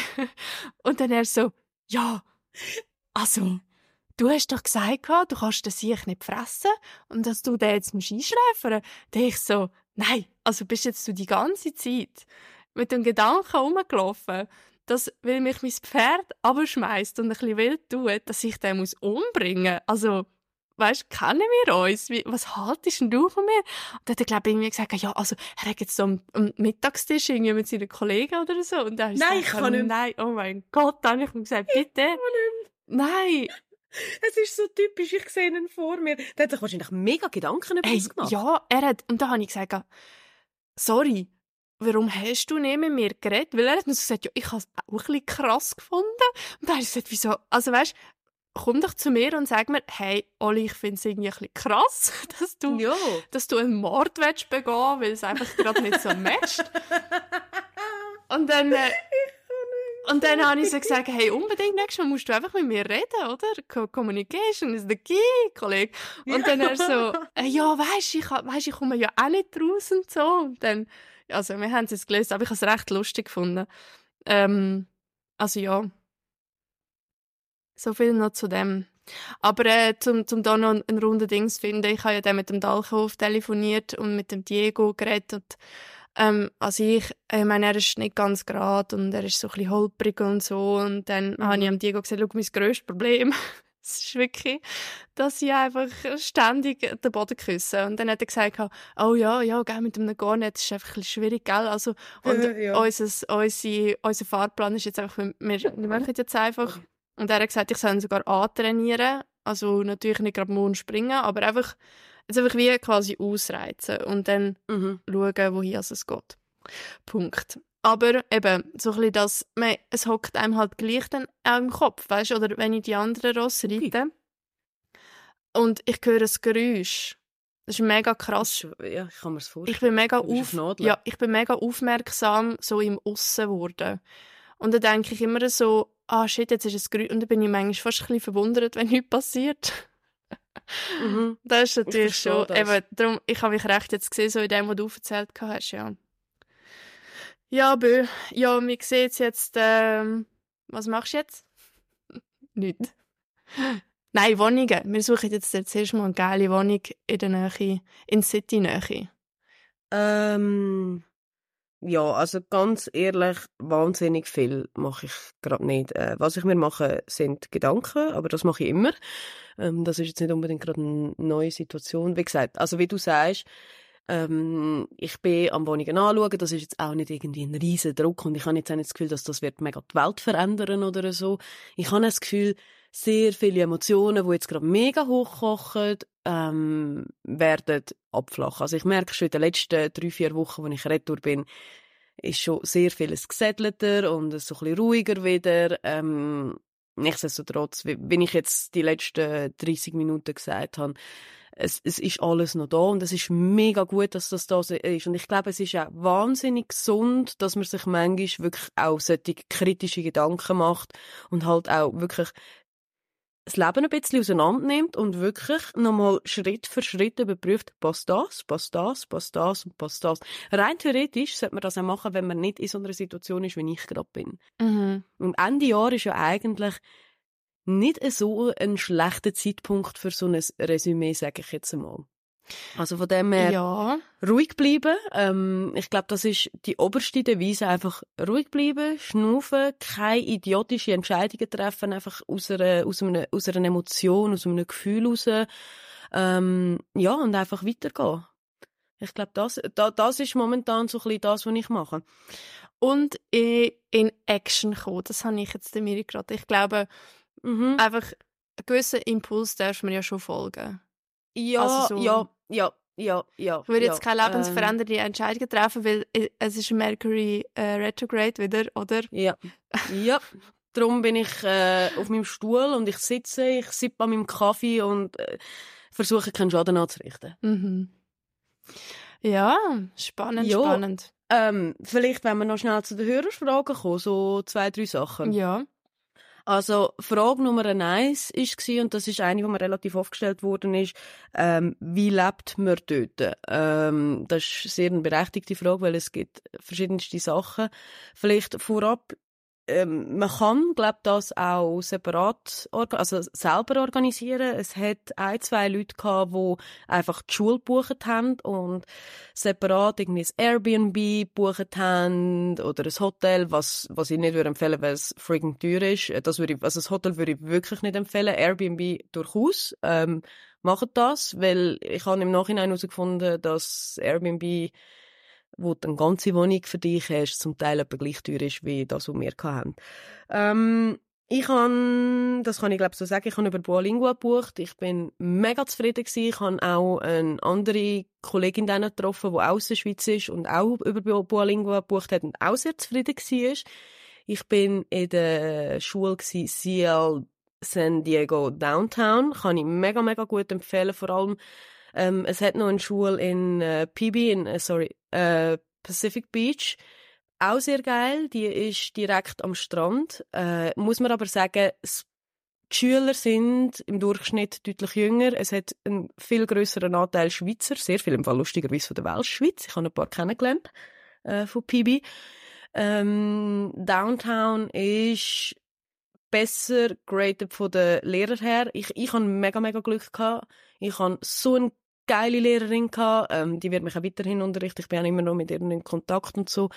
Und dann er so, ja, also, du hast doch gesagt, du kannst den Sieg nicht fressen und dass du den jetzt einschläfern musst. Dann ich so, nein, also bist jetzt du die ganze Zeit mit dem Gedanken rumgelaufen, dass, weil mich mein Pferd abschmeißt und ein bisschen wild tut, dass ich den muss umbringen muss. Also, weißt, kennen wir uns? Wie, was haltest denn du von mir? Und dann hat er, glaube ich, irgendwie gesagt, ja, also, er hat jetzt so am, am Mittagstisch irgendwie mit seinen Kollegen oder so. Und dann nein, ich kann nicht. Nein, oh mein Gott, dann habe ich ihm gesagt, bitte. Nein. Es ist so typisch, ich sehe ihn vor mir. Der hat sich wahrscheinlich mega Gedanken über hey, gemacht. Ja, er hat, und da habe ich gesagt, sorry, warum hast du nicht mit mir geredet? Weil er hat mir so gesagt, ja, ich habe es auch ein bisschen krass gefunden. Und dann habe ich gesagt, wieso, also weißt, komm doch zu mir und sag mir, hey, Oli, ich finde es irgendwie ein bisschen krass, dass du, Ja. dass du einen Mord willst begehen, weil es einfach gerade nicht so matcht. Und dann, äh, und dann habe ich so gesagt, hey, unbedingt nächstes Mal musst du einfach mit mir reden, oder? Co Communication is the key, Kollege. Und dann er so, äh, ja, weisst ich, weisst, ich komme ja auch nicht raus und so. Und dann, also, wir haben es jetzt gelesen, aber ich habe es recht lustig gefunden. Ähm, also ja. So viel noch zu dem. Aber äh, zum, zum da noch einen runden Dings zu finden, ich habe ja dann mit dem Dalkhof telefoniert und mit dem Diego geredet und ähm, also ich, ich meine, er ist nicht ganz gerade und er ist so ein bisschen holprig und so und dann Mhm. habe ich dem Diego gesagt, schau, mein grösstes Problem es ist wirklich, dass ich einfach ständig den Boden küsse. Und dann hat er gesagt, oh ja, ja, gell, mit einem Garnet ist einfach ein bisschen schwierig, gell? Also, und Ja. unser, unsere, unser Fahrplan ist jetzt einfach, wir, wir machen jetzt einfach. Und er hat gesagt, ich soll ihn sogar antrainieren. Also natürlich nicht gerade morgen springen, aber einfach, jetzt einfach wie quasi ausreizen und dann Mhm. schauen, wohin es geht. Punkt. Aber eben, so ein bisschen das, man, es hockt einem halt gleich dann auch im Kopf, weißt Oder wenn ich die anderen Rosse reite und ich höre ein Geräusch. Das ist mega krass. Ist- Ja, ich kann mir vorstellen. Ich bin mega Du auf, auf ja, ich bin mega aufmerksam so im Aussen geworden. Und dann denke ich immer so, ah shit, jetzt ist es Geräusch. Und dann bin ich manchmal fast ein bisschen verwundert, wenn nichts passiert. Mhm. Das ist natürlich schon, das. eben, darum, ich habe mich recht jetzt gesehen, so in dem, was du erzählt hast, ja. Ja, aber, ja, wir sehen jetzt, ähm, was machst du jetzt? Nicht. Nein, Wohnungen. Wir suchen jetzt zuerst mal eine geile Wohnung in der Nähe, in City-Nähe. Ähm, ja, also ganz ehrlich, wahnsinnig viel mache ich gerade nicht. Äh, was ich mir mache, sind Gedanken, aber das mache ich immer. Ähm, das ist jetzt nicht unbedingt gerade eine neue Situation. Wie gesagt, also wie du sagst, ähm, ich bin am Wohnungen anschauen, das ist jetzt auch nicht irgendwie ein riesen Druck und ich habe jetzt auch nicht das Gefühl, dass das wird mega die Welt verändern oder so. Ich habe das Gefühl, sehr viele Emotionen, die jetzt gerade mega hochkochen, ähm, werden abflachen. Also ich merke schon in den letzten drei, vier Wochen, wo ich retour bin, ist schon sehr vieles gesettelter und so ein bisschen ruhiger wieder. Ähm, nichtsdestotrotz, wie, ich jetzt die letzten 30 Minuten gesagt habe, es, es ist alles noch da und es ist mega gut, dass das da ist. Und ich glaube, es ist auch wahnsinnig gesund, dass man sich manchmal wirklich auch solche kritische Gedanken macht und halt auch wirklich das Leben ein bisschen auseinander nimmt und wirklich nochmal Schritt für Schritt überprüft, passt das, passt das, passt das und passt das. Rein theoretisch sollte man das auch machen, wenn man nicht in so einer Situation ist, wie ich gerade bin. Mhm. Und Ende Jahr ist ja eigentlich nicht so ein schlechter Zeitpunkt für so ein Resümee, sage ich jetzt einmal. Also von dem her Ja. ruhig bleiben. Ähm, ich glaube, das ist die oberste Devise. Einfach ruhig bleiben, schnaufen, keine idiotische Entscheidungen treffen, einfach aus einer, aus einer, aus einer Emotion, aus einem Gefühl raus. Ähm, ja, und einfach weitergehen. Ich glaube, das, da, das ist momentan so ein bisschen das, was ich mache. Und in, in Action kommen, das habe ich jetzt mir gerade. Ich glaube, Mhm. einfach einen gewissen Impuls darf man ja schon folgen. Ja, also so- ja, ja, ja, ja. Ich würde jetzt ja, keine ähm, lebensverändernde Entscheidungen treffen, weil i- es ist Mercury äh, Retrograde wieder, oder? Ja, ja. Darum bin ich äh, auf meinem Stuhl und ich sitze, ich sippe an meinem Kaffee und äh, versuche keinen Schaden anzurichten. Mhm. Ja, spannend, Ja. spannend. Ähm, vielleicht, wenn wir noch schnell zu den Hörerfragen kommen, so zwei, drei Sachen. Ja. Also Frage Nummer eins war, und das ist eine, die mir relativ oft gestellt worden ist, ähm, wie lebt man dort? Ähm, das ist sehr eine berechtigte Frage, weil es gibt verschiedenste Sachen. Vielleicht vorab, ähm, man kann, glaube das auch separat, also selber organisieren. Es hat ein, zwei Leute gehabt, die einfach die Schule gebucht haben und separat irgendwie ein Airbnb gebucht haben oder ein Hotel, was, was ich nicht würde empfehlen, weil es freaking teuer ist. Das würde ich, also das Hotel würde ich wirklich nicht empfehlen. Airbnb durchaus. Ähm, macht das, weil ich habe im Nachhinein herausgefunden, dass Airbnb wo du eine ganze Wohnung für dich hast, zum Teil etwa gleich teuer ist, wie das, was wir hatten. Ähm, ich habe, das kann ich glaube so sagen, ich habe über Duolingo gebucht. Ich bin mega zufrieden gewesen. Ich habe auch eine andere Kollegin dann getroffen, die aus der Schweiz ist und auch über Duolingo gebucht hat und auch sehr zufrieden war. Ich bin in der Schule gewesen, CL San Diego Downtown. Kann ich mega, mega gut empfehlen. Vor allem, ähm, es hat noch eine Schule in äh, PB, in, äh, sorry, äh, Pacific Beach. Auch sehr geil. Die ist direkt am Strand. Äh, muss man aber sagen, die Schüler sind im Durchschnitt deutlich jünger. Es hat einen viel größeren Anteil Schweizer, sehr viel im Fall lustigerweise von der Weltschweiz. Ich habe ein paar kennengelernt äh, von PB. Ähm, Downtown ist besser graded von den Lehrern her. Ich, ich habe mega, mega Glück gehabt. Ich habe so eine geile Lehrerin gehabt. Ähm, die wird mich auch weiterhin unterrichten. Ich bin auch immer noch mit ihr in Kontakt und so.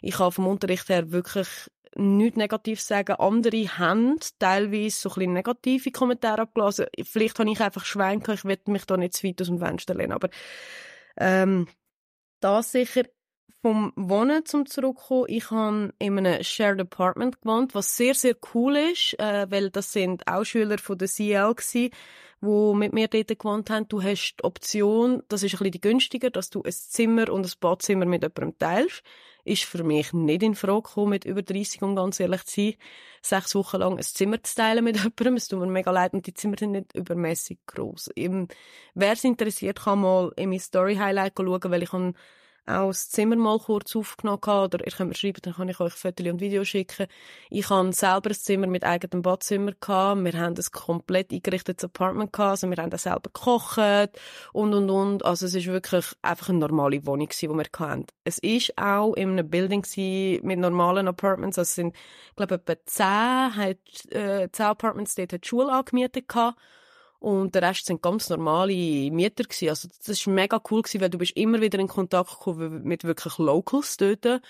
Ich habe vom Unterricht her wirklich nichts negativ sagen. Andere haben teilweise so ein bisschen negative Kommentare abgelassen. Vielleicht habe ich einfach Schwein gehabt. Ich will mich da nicht zu weit aus dem Fenster lehnen. Aber, ähm, das sicher vom Wohnen zum Zurückkommen. Ich habe in einem Shared Apartment gewohnt, was sehr, sehr cool ist, äh, weil das sind auch Schüler von der CL gewesen, die mit mir dort gewohnt haben. Du hast die Option, das ist ein bisschen günstiger, dass du ein Zimmer und ein Badzimmer mit jemandem teilst. Ist für mich nicht in Frage gekommen, mit über 30, um ganz ehrlich zu sein, sechs Wochen lang ein Zimmer zu teilen mit jemandem. Es tut mir mega leid und die Zimmer sind nicht übermäßig groß. Wer es interessiert, kann mal in mein Story-Highlight schauen, weil ich habe auch das Zimmer mal kurz aufgenommen oder ihr könnt mir schreiben, dann kann ich euch Fotos und Videos schicken. Ich habe selber ein Zimmer mit eigenem Badzimmer gehabt. Wir haben ein komplett eingerichtetes Apartment gehabt. Also wir haben da selber gekocht und, und, und. Also es ist wirklich einfach eine normale Wohnung gewesen, die wir hatten. Es ist auch in einem Building mit normalen Apartments. Also es sind, ich glaube, etwa zehn, hat, äh, zehn Apartments dort hat die Schule angemietet gehabt. Und der Rest sind ganz normale Mieter gewesen. Also, das war mega cool gewesen, weil du bist immer wieder in Kontakt gekommen mit wirklich Locals dort.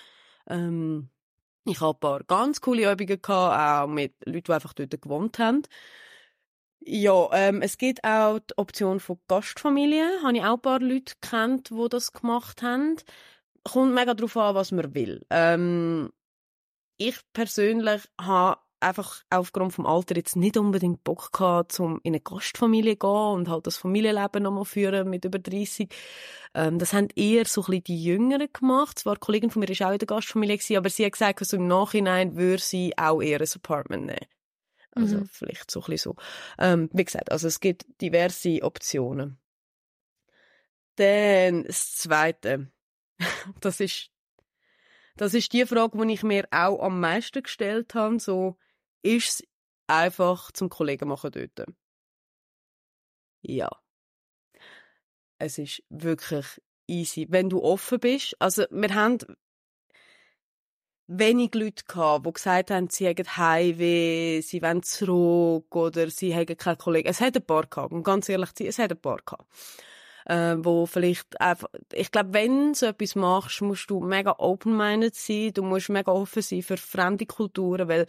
Ähm, ich hatte ein paar ganz coole Übungen gehabt, auch mit Leuten, die einfach dort gewohnt haben. Ja, ähm, es gibt auch die Option von Gastfamilien. Habe ich auch ein paar Leute kennt, die das gemacht haben. Kommt mega darauf an, was man will. Ähm, ich persönlich habe einfach aufgrund vom Alter jetzt nicht unbedingt Bock gehabt, um in eine Gastfamilie zu gehen und halt das Familienleben nochmal führen mit über 30. Ähm, das haben eher so ein bisschen die Jüngeren gemacht. Zwar, eine Kollegin von mir war auch in der Gastfamilie, gewesen, aber sie hat gesagt, also im Nachhinein würde sie auch eher ein Apartment nehmen. Also mhm. vielleicht so ein bisschen so. Ähm, wie gesagt, also es gibt diverse Optionen. Dann das Zweite. Das ist das ist die Frage, die ich mir auch am meisten gestellt habe. So, ist es einfach zum Kollegen machen dort. Ja. Es ist wirklich easy. Wenn du offen bist, also wir haben wenig Leute gehabt, die gesagt haben, sie haben Heimweh, sie wollen zurück oder sie haben keine Kollegen. Es hat ein paar gehabt, und ganz ehrlich es hat ein paar gehabt. Äh, wo vielleicht einfach, ich glaube, wenn du so etwas machst, musst du mega open-minded sein, du musst mega offen sein für fremde Kulturen, weil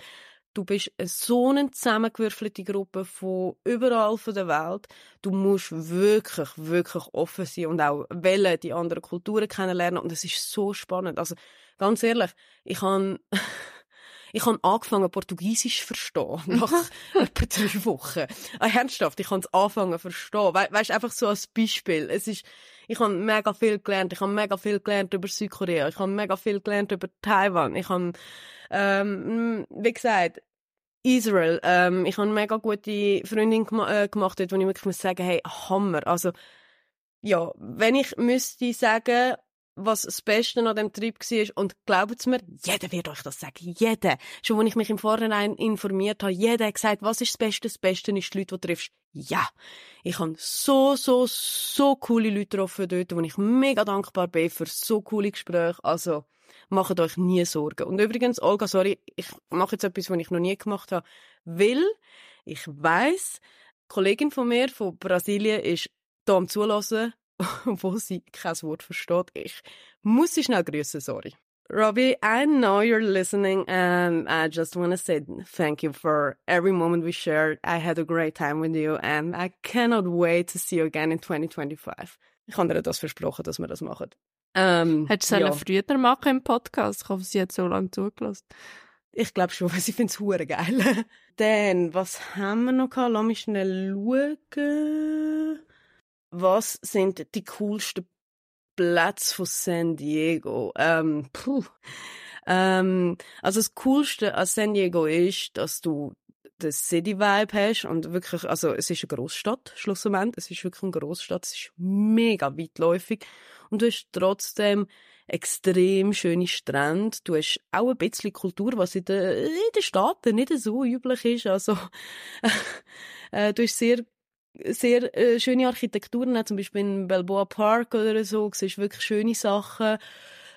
du bist so eine zusammengewürfelte Gruppe von überall von der Welt. Du musst wirklich, wirklich offen sein und auch wollen, die anderen Kulturen kennenlernen. Und es ist so spannend. Also, ganz ehrlich, ich habe, ich habe angefangen, Portugiesisch zu verstehen. Nach etwa drei Wochen. Ah, ernsthaft, ich habe es angefangen zu verstehen. We weißt, einfach so als Beispiel. Es ist, ich habe mega viel gelernt. Ich habe mega viel gelernt über Südkorea. Ich habe mega viel gelernt über Taiwan. Ich habe, ähm, wie gesagt, Israel. Ähm, ich habe eine mega gute Freundin äh, gemacht, dort, wo ich wirklich muss sagen, hey, Hammer. Also, ja, wenn ich müsste sagen, was das Beste an dem Trip war, und glaubt mir, jeder wird euch das sagen, jeder. Schon als ich mich im Vorhinein informiert habe, jeder hat gesagt, was ist das Beste? Das Beste ist die Leute, die du triffst. Ja. Ich habe so, so, so coole Leute getroffen dort, wo ich mega dankbar bin für so coole Gespräche. Also, macht euch nie Sorgen. Und übrigens, Olga, sorry, ich mache jetzt etwas, was ich noch nie gemacht habe, weil ich weiß, Kollegin von mir von Brasilien ist da am Zulassen, obwohl sie kein Wort versteht. Ich muss sie schnell grüßen, sorry. Robbie, I know you're listening and I just want to say thank you for every moment we shared. I had a great time with you and I cannot wait to see you again in 2025. Ich habe dir das versprochen, dass wir das machen. Ähm, Hättest du es ja. früher machen im Podcast? Ich hoffe, sie hat so lange zugelassen. Ich glaube schon, weil sie findet es hure geil. Dann, was haben wir noch gehabt? Lass mich schnell schauen. Was sind die coolsten Plätze von San Diego? Ähm, puh. Ähm, also das Coolste an San Diego ist, dass du den City-Vibe hast und wirklich, also es ist eine Großstadt, schlussendlich. Es ist wirklich eine Großstadt. Es ist mega weitläufig. Und du hast trotzdem extrem schöne Strände. Du hast auch ein bisschen Kultur, was in den, in den Staaten nicht so üblich ist. Also, äh, du hast sehr sehr äh, schöne Architekturen, zum Beispiel in Balboa Park oder so, siehst wirklich schöne Sachen.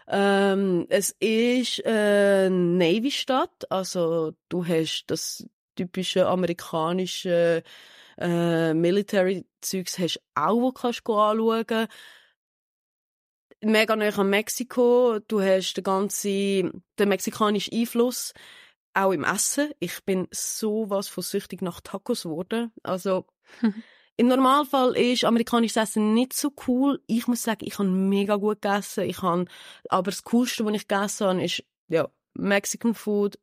Ähm, es ist eine Navy-Stadt, also du hast das typische amerikanische äh, Military-Zeugs hast auch, wo kannst du anschauen. Mega nah an Mexiko, du hast den ganzen, den mexikanischen Einfluss, auch im Essen. Ich bin so was von süchtig nach Tacos geworden. Also, Im Normalfall ist amerikanisches Essen nicht so cool. Ich muss sagen, ich habe mega gut gegessen. Ich habe, aber das Coolste, was ich gegessen habe, ist, ja, Mexican Food,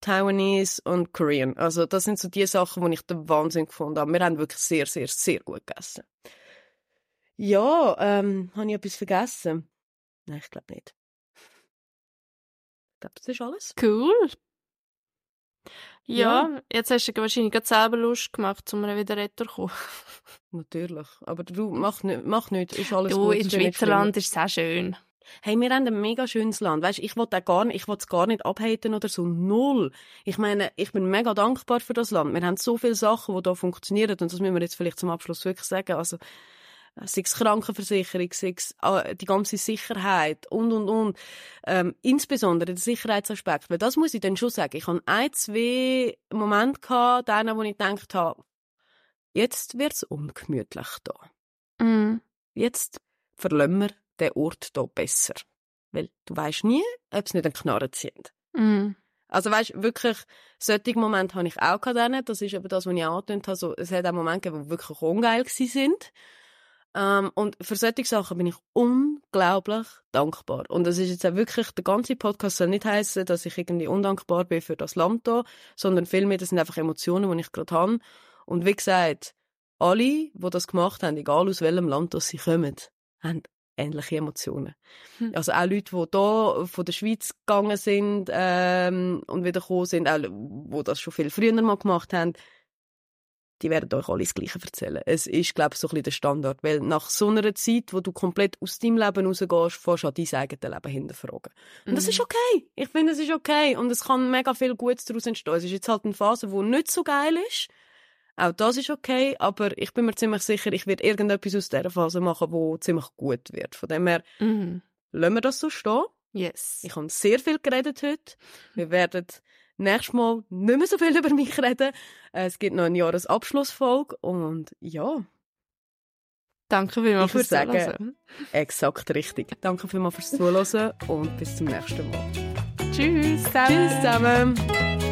Taiwanese und Korean. Also, das sind so die Sachen, die ich den Wahnsinn gefunden habe. Wir haben wirklich sehr, sehr, sehr gut gegessen. Ja, ähm, habe ich etwas vergessen? Nein, ich glaube nicht. Ich glaube, das ist alles. Cool. Ja, ja, jetzt hast du wahrscheinlich gerade selber Lust gemacht, um wieder retour zu kommen. Natürlich. Aber du, mach nicht, mach nicht, ist alles du, gut. in Schweizerland ist es auch schön. Hey, wir haben ein mega schönes Land. Weißt, ich wollte gar nicht, ich wollte es gar nicht abhaten oder so. Null. Ich meine, ich bin mega dankbar für das Land. Wir haben so viele Sachen, die da funktionieren. Und das müssen wir jetzt vielleicht zum Abschluss wirklich sagen. Also, sei es Krankenversicherung, sei es äh, die ganze Sicherheit und, und, und. Ähm, insbesondere der Sicherheitsaspekt. Weil das muss ich dann schon sagen. Ich hatte ein, zwei Momente gehabt, denen, wo ich gedacht habe, jetzt wird's ungemütlich da. Mm. Jetzt verlassen wir den Ort hier besser. Weil du weißt nie, ob es nicht ein Knarren sind. Mm. Also weißt wirklich, solche Momente habe ich auch gehabt. Das ist eben das, was ich angetönt habe. So, es hat auch Momente gegeben, die wirklich ungeil sind. Ähm, und für solche Sachen bin ich unglaublich dankbar. Und das ist jetzt auch wirklich, der ganze Podcast soll nicht heißen, dass ich irgendwie undankbar bin für das Land hier, sondern vielmehr, das sind einfach Emotionen, die ich gerade habe. Und wie gesagt, alle, die das gemacht haben, egal aus welchem Land das sie kommen, haben ähnliche Emotionen. Hm. Also auch Leute, die hier von der Schweiz gegangen sind ähm, und wieder gekommen sind, auch die das schon viel früher mal gemacht haben, die werden euch alle das Gleiche erzählen. Es ist, glaube ich, so ein bisschen der Standard. Weil nach so einer Zeit, wo du komplett aus deinem Leben rausgehst, fährst du an dein eigenes Leben hinterfragen. Und mhm. das ist okay. Ich finde, es ist okay. Und es kann mega viel Gutes daraus entstehen. Es ist jetzt halt eine Phase, die nicht so geil ist. Auch das ist okay, aber ich bin mir ziemlich sicher, ich werde irgendetwas aus dieser Phase machen, wo ziemlich gut wird. Von dem her, mhm. lassen wir das so stehen. Yes. Ich habe sehr viel geredet heute. Wir werden nächstes Mal nicht mehr so viel über mich reden. Äh, es gibt noch eine Jahresabschlussfolge und ja. Danke vielmals fürs Zuhören. Exakt richtig. Danke vielmals fürs Zuhören und bis zum nächsten Mal. Tschüss zusammen. Tschüss zusammen.